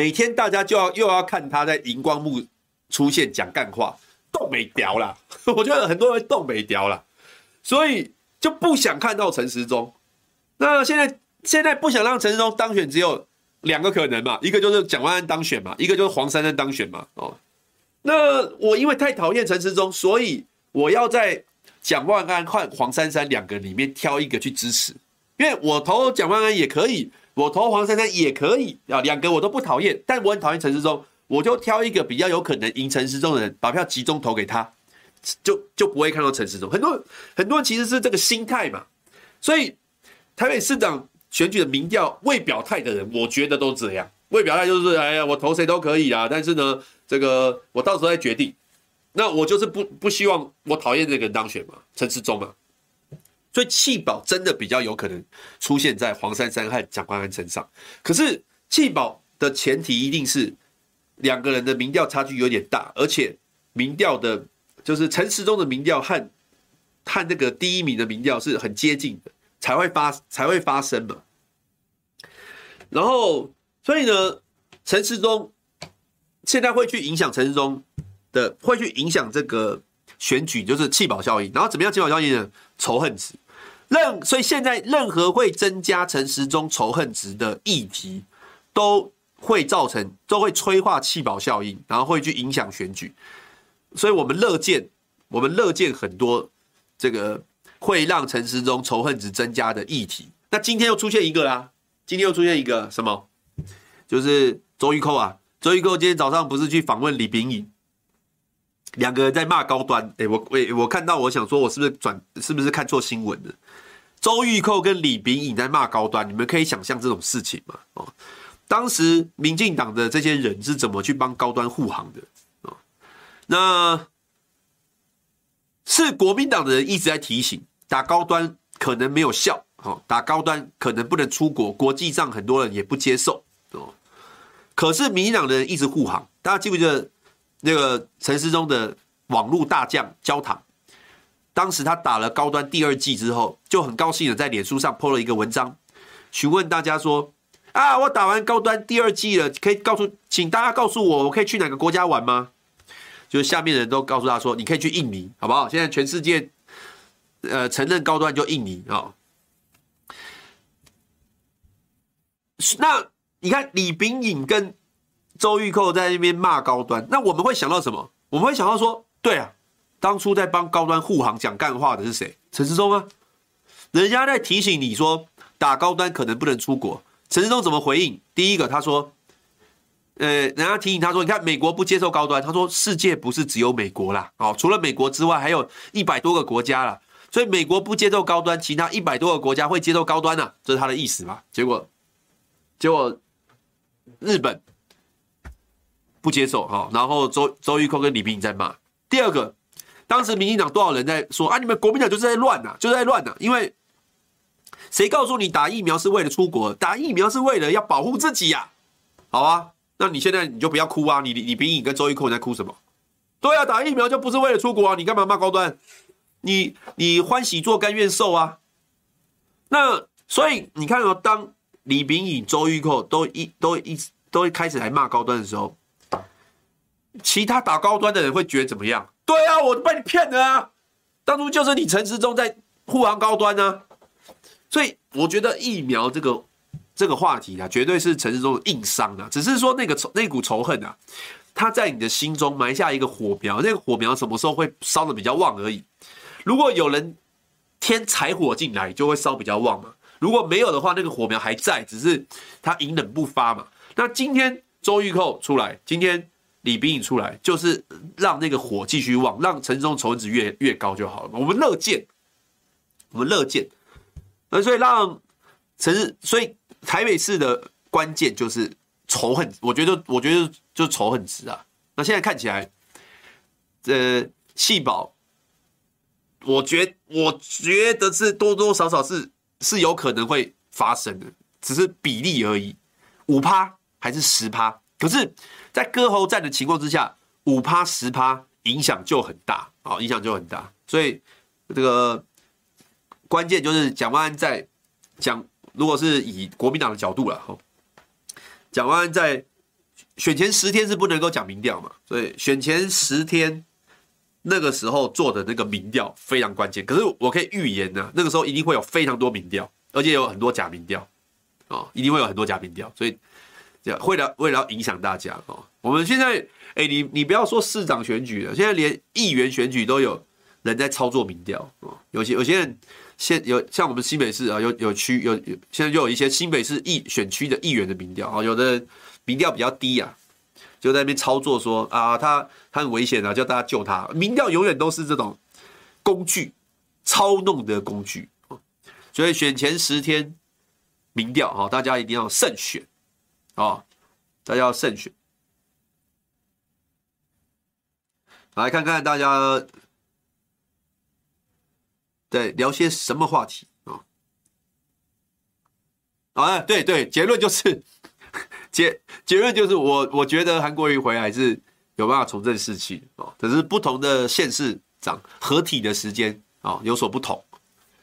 每天大家就要又要看他在荧光幕出现讲干话，冻未条了。我觉得很多人冻未条了，所以就不想看到陈时中。那现在现在不想让陈时中当选，只有两个可能嘛，一个就是蒋万安当选嘛，一个就是黄珊珊当选嘛。哦，那我因为太讨厌陈时中，所以我要在蒋万安和黄珊珊两个里面挑一个去支持。因为我投蒋万安也可以，我投黄珊珊也可以啊，两个我都不讨厌，但我很讨厌陈时中，我就挑一个比较有可能赢陈时中的人，把票集中投给他，就就不会看到陈时中。很多很多人其实是这个心态嘛，所以台北市长选举的民调未表态的人，我觉得都这样，未表态就是哎呀，我投谁都可以啊，但是呢，这个我到时候再决定。那我就是不不希望我讨厌这个人当选嘛，陈时中嘛。所以弃保真的比较有可能出现在黄珊珊和蒋万安身上，可是弃保的前提一定是两个人的民调差距有点大，而且民调的，就是陈时中的民调和和那个第一名的民调是很接近的，才会发才会发生嘛。然后，所以呢，陈时中现在会去影响陈时中的，会去影响这个选举，就是弃保效应。然后怎么样弃保效应呢？仇恨值，任所以现在任何会增加陈时中仇恨值的议题，都会造成都会催化弃保效应，然后会去影响选举。所以我们乐见我们乐见很多这个会让陈时中仇恨值增加的议题。那今天又出现一个啦，今天又出现一个什么？就是周玉蔻啊，周玉蔻今天早上不是去访问李炳颖？两个人在骂高端，哎，我我我看到，我想说，我是不是转，是不是看错新闻了？周玉蔻跟李炳颖在骂高端，你们可以想象这种事情吗？哦，当时民进党的这些人是怎么去帮高端护航的？哦，那是国民党的人一直在提醒，打高端可能没有效，哦，打高端可能不能出国，国际上很多人也不接受，哦，可是民进党的人一直护航，大家记不记得？那个陈时中的网络大将焦糖，当时他打了高端第二季之后，就很高兴的在脸书上 po 了一个文章，询问大家说：“啊，我打完高端第二季了，可以告诉，请大家告诉我，我可以去哪个国家玩吗？”就下面的人都告诉他说：“你可以去印尼，好不好？现在全世界，呃，承认高端就印尼啊。哦”那你看李炳颖跟。周玉蔻在那边骂高端，那我们会想到什么？我们会想到说，对啊，当初在帮高端护航讲干话的是谁？陈时中啊，人家在提醒你说打高端可能不能出国，陈时中怎么回应？第一个他说，呃，人家提醒他说，你看美国不接受高端，他说世界不是只有美国啦，哦，除了美国之外，还有一百多个国家啦，所以美国不接受高端，其他一百多个国家会接受高端呢，这是他的意思嘛？结果，结果日本。不接受哈，然后周周玉蔻跟李秉颖在骂。第二个，当时民进党多少人在说啊？你们国民党就是在乱呐，就是在乱呐。因为谁告诉你打疫苗是为了出国？打疫苗是为了要保护自己呀。好啊，那你现在你就不要哭啊！你李秉颖跟周玉蔻在哭什么？对啊，打疫苗就不是为了出国啊！你干嘛骂高端？你你欢喜做甘愿受啊？那所以你看哦，当李炳颖、周玉蔻都一都一都开始来骂高端的时候。其他打高端的人会觉得怎么样？对啊，我被你骗了啊！当初就是你陈时中在护航高端呢，所以我觉得疫苗这个这个话题啊，绝对是陈时中的硬伤啊。只是说那个仇那股仇恨啊，他在你的心中埋下一个火苗，那个火苗什么时候会烧的比较旺而已。如果有人添柴火进来，就会烧比较旺嘛。如果没有的话，那个火苗还在，只是他隐忍不发嘛。那今天周玉蔻出来，今天李冰颖出来，就是让那个火继续旺，让陈时中仇恨值越越高就好了。我们乐见，我们乐见。那所以让陈日，所以台北市的关键就是仇恨。我觉得，我觉得就是仇恨值啊。那现在看起来，呃，弃保，我觉我觉得是多多少少是是有可能会发生的，只是比例而已，五趴还是十趴。可是，在割喉战的情况之下，五趴十趴影响就很大啊，影响就很大。所以这个。关键就是蒋万安在讲，如果是以国民党的角度了哈，蒋万安在选前十天是不能够讲民调嘛，所以选前十天那个时候做的那个民调非常关键。可是我可以预言呢，那个时候一定会有非常多民调，而且有很多假民调啊，一定会有很多假民调，所以这样为了为了影响大家哦，我们现在哎，你你不要说市长选举了，现在连议员选举都有人在操作民调哦，有些有些人。现有像我们新北市啊，有有区有有，现在就有一些新北市议选区的议员的民调啊，有的民调比较低啊，就在那边操作说啊，他他很危险啊，叫大家救他。民调永远都是这种工具，操弄的工具。所以选前十天民调哈，大家一定要慎选啊，大家要慎选。来看看大家。对，聊些什么话题啊？啊，对对，结论就是 结结论就是我我觉得韩国瑜回来是有办法重振士气啊，可是不同的县市长合体的时间啊有所不同。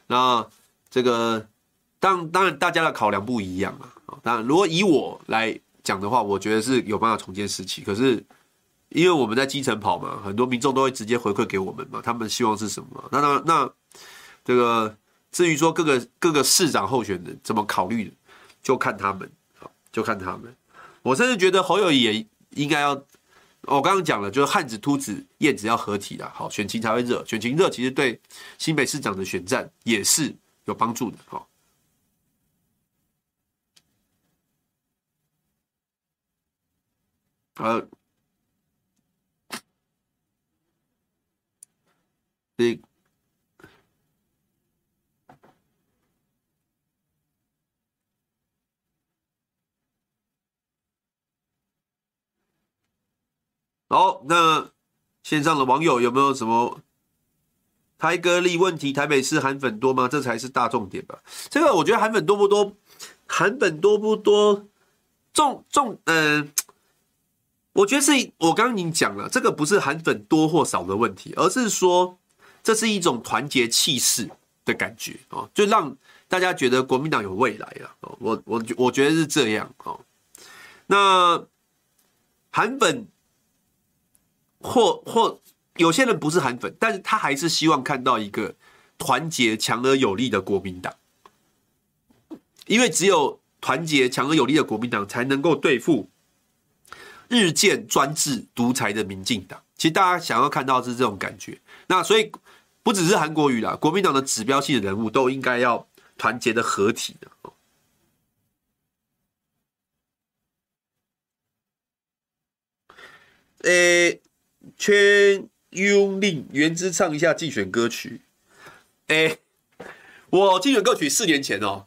那这个当当然大家的考量不一样啊。当然，如果以我来讲的话，我觉得是有办法重建士气。可是因为我们在基层跑嘛，很多民众都会直接回馈给我们嘛，他们希望是什么？那那那。这个至于说各个各个市长候选人怎么考虑，就看他们，就看他们。我甚至觉得侯友宜也应该要，我刚刚讲了，就是汉子、秃子、燕子要合体的，好，选情才会热。选情热，其实对新北市长的选战也是有帮助的，好。呃，对。好，那线上的网友有没有什么台歌力问题？台北市韩粉多吗？这才是大重点吧。这个我觉得韩粉多不多？韩粉多不多？重重，嗯、呃，我觉得是我刚刚已经讲了，这个不是韩粉多或少的问题，而是说这是一种团结气势的感觉啊，就让大家觉得国民党有未来了。我我我觉得是这样啊。那韩粉。或或有些人不是韩粉，但是他还是希望看到一个团结强而有力的国民党，因为只有团结强而有力的国民党，才能够对付日渐专制独裁的民进党。其实大家想要看到是这种感觉。那所以不只是韩国瑜啦，国民党的指标性的人物都应该要团结的合体的。诶。圈优令原之唱一下竞选歌曲，诶、我竞选歌曲四年前哦，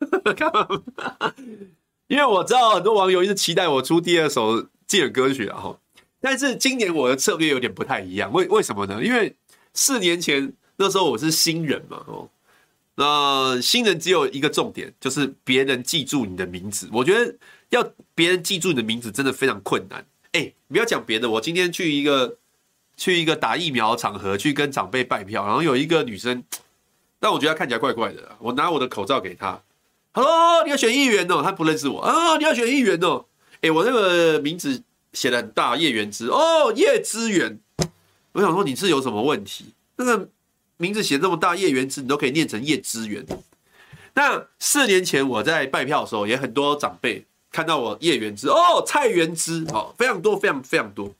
因为我知道很多网友一直期待我出第二首竞选歌曲啊哈，但是今年我的策略有点不太一样，为为什么呢？因为四年前那时候我是新人嘛哦，那新人只有一个重点，就是别人记住你的名字，我觉得要别人记住你的名字真的非常困难。哎、不要讲别的，我今天去一个去一个打疫苗场合，去跟长辈拜票，然后有一个女生，但我觉得她看起来怪怪的。我拿我的口罩给她，：“哦，你要选议员哦。”他不认识我啊，你要选议员哦。哎、我那个名字写的很大，叶元之哦，叶之元。我想说你是有什么问题？那个名字写这么大，叶元之，你都可以念成叶之元。那四年前我在拜票的时候，也很多长辈看到我叶元之哦，蔡元之哦，非常多，非常非常多。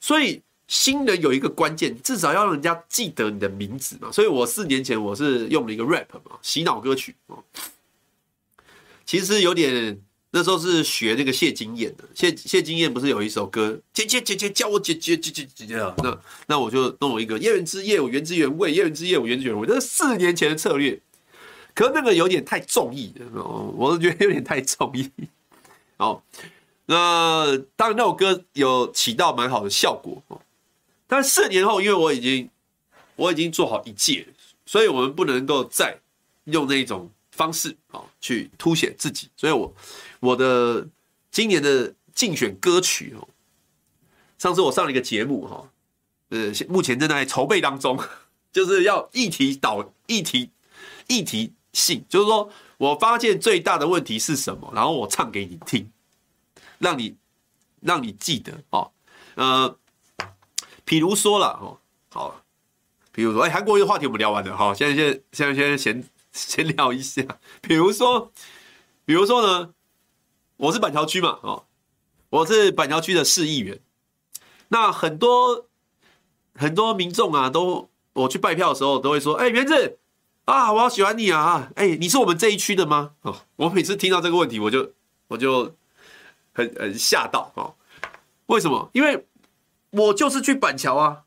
所以新人有一个关键，至少要让人家记得你的名字嘛。所以我四年前我是用了一个 rap 嘛，洗脑歌曲哦。其实有点那时候是学那个谢金燕的，谢谢金燕不是有一首歌，姐姐姐姐叫我姐姐姐姐姐姐啊？那那我就弄了一个叶元之叶，我原汁原味，叶元之叶，我原汁原味。这是四年前的策略。可那个有点太综艺了，我是觉得有点太重义。哦，那当然那首歌有起到蛮好的效果哦。但四年后，因为我已经我已经做好一届，所以我们不能够再用那种方式啊去凸显自己。所以我我的今年的竞选歌曲哦，上次我上了一个节目哈，呃，目前正在筹备当中，就是要议题导议题议题。性就是说，我发现最大的问题是什么，然后我唱给你听，让你让你记得哦。呃，比如说了哦，好，比如说，哎，韩国瑜的话题我们聊完了，好，现在先现在先闲闲聊一下。比如说，比如说呢，我是板桥区嘛，哦，我是板桥区的市议员，那很多很多民众啊，都我去拜票的时候都会说，哎，元智。啊，我好喜欢你啊！哎、你是我们这一区的吗？哦，我每次听到这个问题，我就我就很很吓到哦。为什么？因为我就是去板桥啊。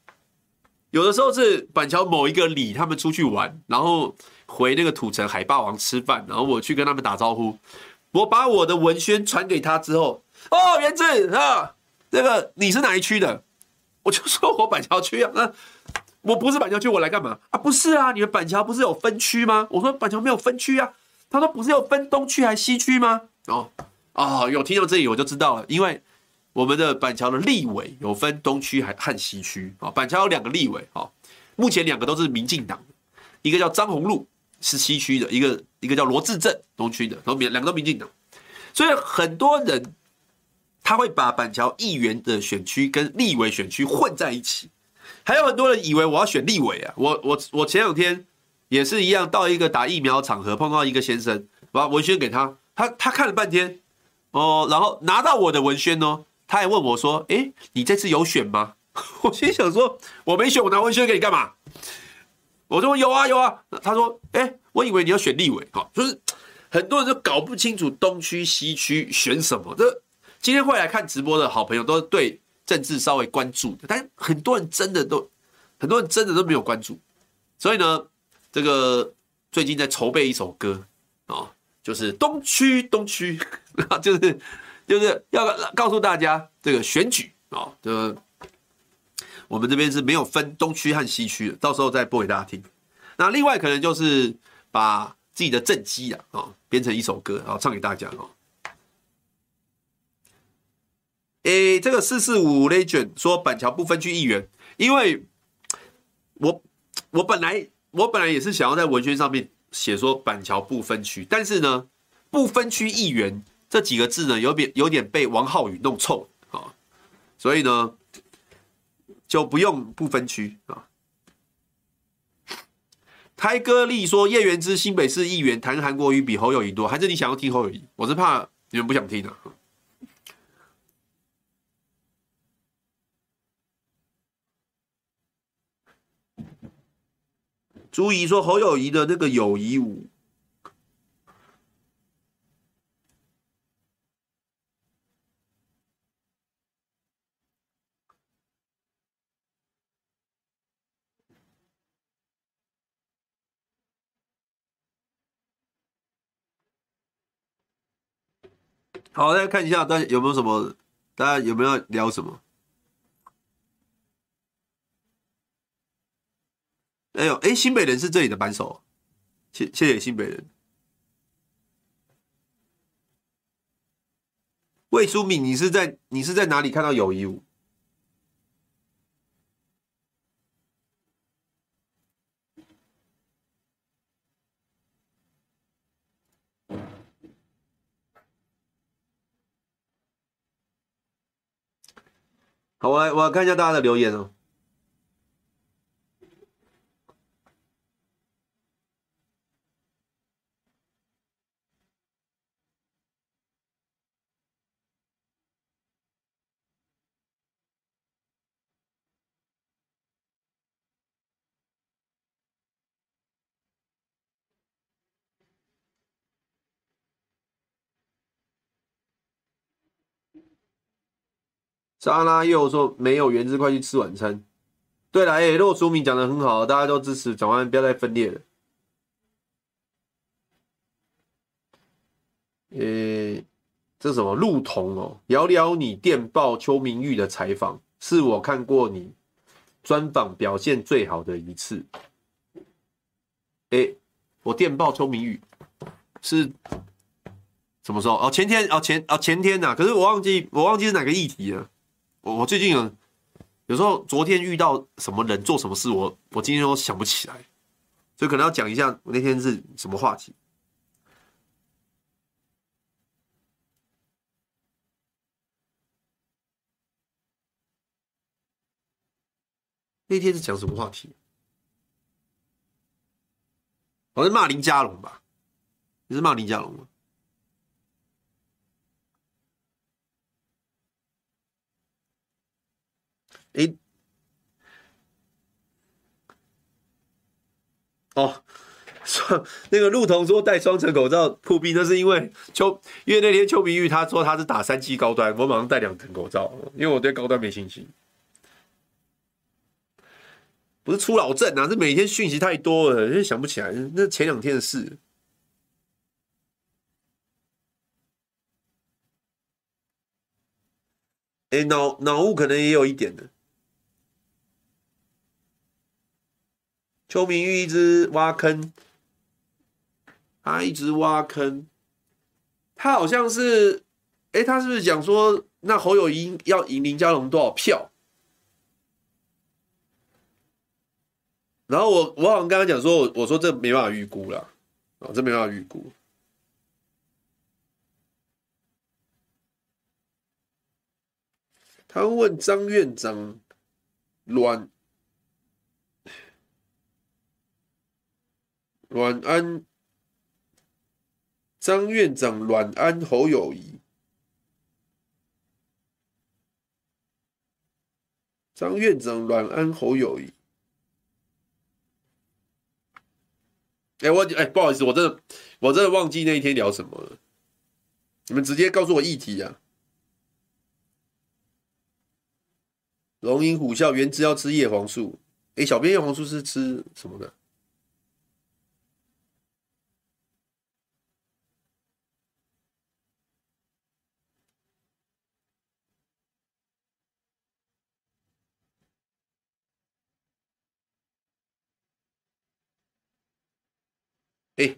有的时候是板桥某一个里，他们出去玩，然后回那个土城海霸王吃饭，然后我去跟他们打招呼。我把我的文宣传给他之后，哦，元智啊，这个你是哪一区的？我就说我板桥区啊。那我不是板桥区，我来干嘛啊？不是啊，你们板桥不是有分区吗？我说板桥没有分区啊。他说不是有分东区还西区吗？哦哦，有听到这里我就知道了，因为我们的板桥的立委有分东区还和西区啊。板桥有两个立委啊，目前两个都是民进党，一个叫张宏禄是西区的，一个一个叫罗志镇东区的，都民两个都民进党，所以很多人他会把板桥议员的选区跟立委选区混在一起。还有很多人以为我要选立委啊，我我我前两天也是一样，到一个打疫苗场合碰到一个先生，把文宣给他，他他看了半天，哦，然后拿到我的文宣哦，他还问我说：“哎，你这次有选吗？” 我心想说：“我没选，我拿文宣给你干嘛？”我说：“有啊有啊。”他说：“诶，我以为你要选立委，哈，就是很多人都搞不清楚东区西区选什么。这今天会来看直播的好朋友都对。政治稍微关注的，但很多人真的都，很多人真的都没有关注，所以呢，这个最近在筹备一首歌啊，就是东区东区，就是就是要告诉大家这个选举啊，这个我们这边是没有分东区和西区的，到时候再播给大家听。那另外可能就是把自己的政绩啊啊编成一首歌，然后唱给大家哦。诶，这个四四五 legend 说板桥不分区议员，因为我我本来我本来也是想要在文宣上面写说板桥不分区，但是呢，不分区议员这几个字呢，有点有点被王浩宇弄臭啊，所以呢就不用不分区啊。泰哥利说叶元之新北市议员谈韩国语比侯友宜多，还是你想要听侯友宜？我是怕你们不想听、啊。朱怡说：“侯友宜的那个友谊舞，好，大家看一下，大家有没有什么？大家有没有要聊什么？”哎呦，哎，新北人是这里的扳手，谢谢谢新北人。魏书敏，你是在你是在哪里看到友谊舞？好，我来我看一下大家的留言哦。莎拉又说没有原汁，快去吃晚餐。对了，哎，洛书明讲的很好，大家都支持，讲完不要再分裂了。诶，这什么？路童哦，聊聊你电报邱明玉的采访，是我看过你专访表现最好的一次。诶，我电报邱明玉是什么时候？哦，前天哦前哦前天呐、可是我忘记我忘记是哪个议题了。我最近有有时候昨天遇到什么人做什么事，我我今天都想不起来，所以可能要讲一下我那天是什么话题。那天是讲什么话题？好像骂林家龙吧？你是骂林家龙吗？哎、哦，说那个陆童说戴双层口罩破壁，那是因为邱，因为那天邱明玉他说他是打三 G 高端，我马上戴两层口罩，因为我对高端没信心。不是出老症啊，是每天讯息太多了，就想不起来。那前两天的事。哎、脑脑雾可能也有一点的。邱明玉一直挖坑，他一直挖坑。他好像是，哎、他是不是讲说，那侯友宜要赢林佳龙多少票？然后我我好像跟他讲说，我说这没办法预估了，哦，这没办法预估。他问张院长阮阮安，张院长阮安侯友宜，张院长阮安侯友宜。哎、我哎、不好意思，我真的我真的忘记那一天聊什么了。你们直接告诉我议题啊！龙吟虎啸，原汁要吃叶黄素。哎、小编叶黄素是吃什么的？哎、欸，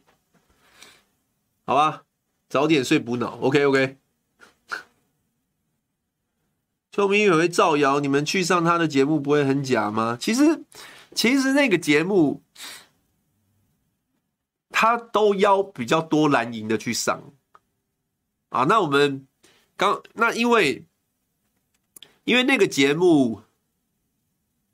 好吧，早点睡补脑。OK OK。邱明玉会造谣，你们去上他的节目不会很假吗？其实，其实那个节目他都邀比较多蓝营的去上啊。那我们刚那因为因为那个节目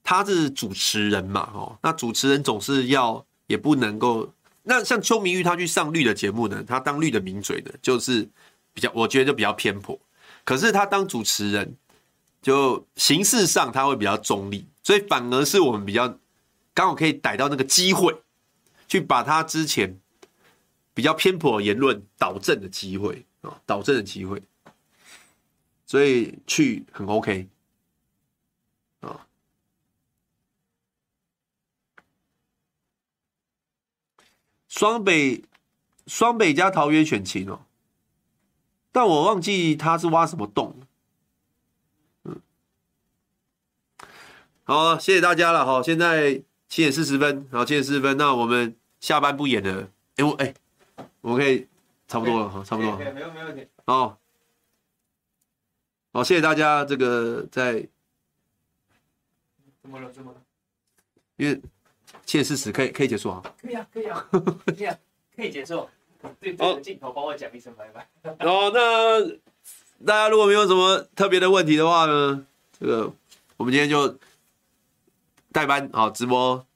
他是主持人嘛，哦，那主持人总是要也不能够。那像邱明玉他去上绿的节目呢，他当绿的名嘴的，就是比较，我觉得就比较偏颇。可是他当主持人，就形式上他会比较中立，所以反而是我们比较刚好可以逮到那个机会，去把他之前比较偏颇言论导正的机会啊，导正的机会，所以去很 OK。双北，双北加桃园选情哦，但我忘记他是挖什么洞。嗯，好，谢谢大家了哈。现在七点四十分，好，七点四十分，那我们下班不演了。哎，我哎，我们可以差不多了哈，差不多了。没有没有问题。好，好，谢谢大家。这个在怎么了？怎么了？因为。七点四十可以可以结束啊？可以啊，可以啊，可以啊，可以结束。对对着镜头帮我讲一声拜拜。哦，那大家如果没有什么特别的问题的话呢，这个我们今天就代班好直播。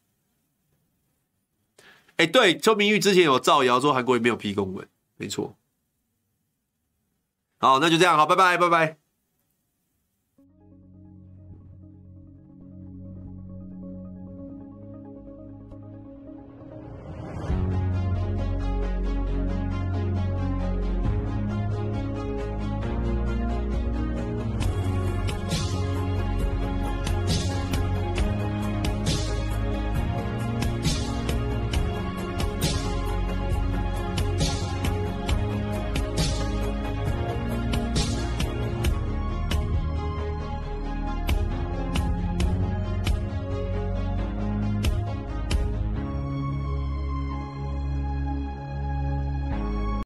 哎，对，邱明玉之前有造谣说韩国瑜没有批公文，没错。好，那就这样，好，拜拜，拜拜。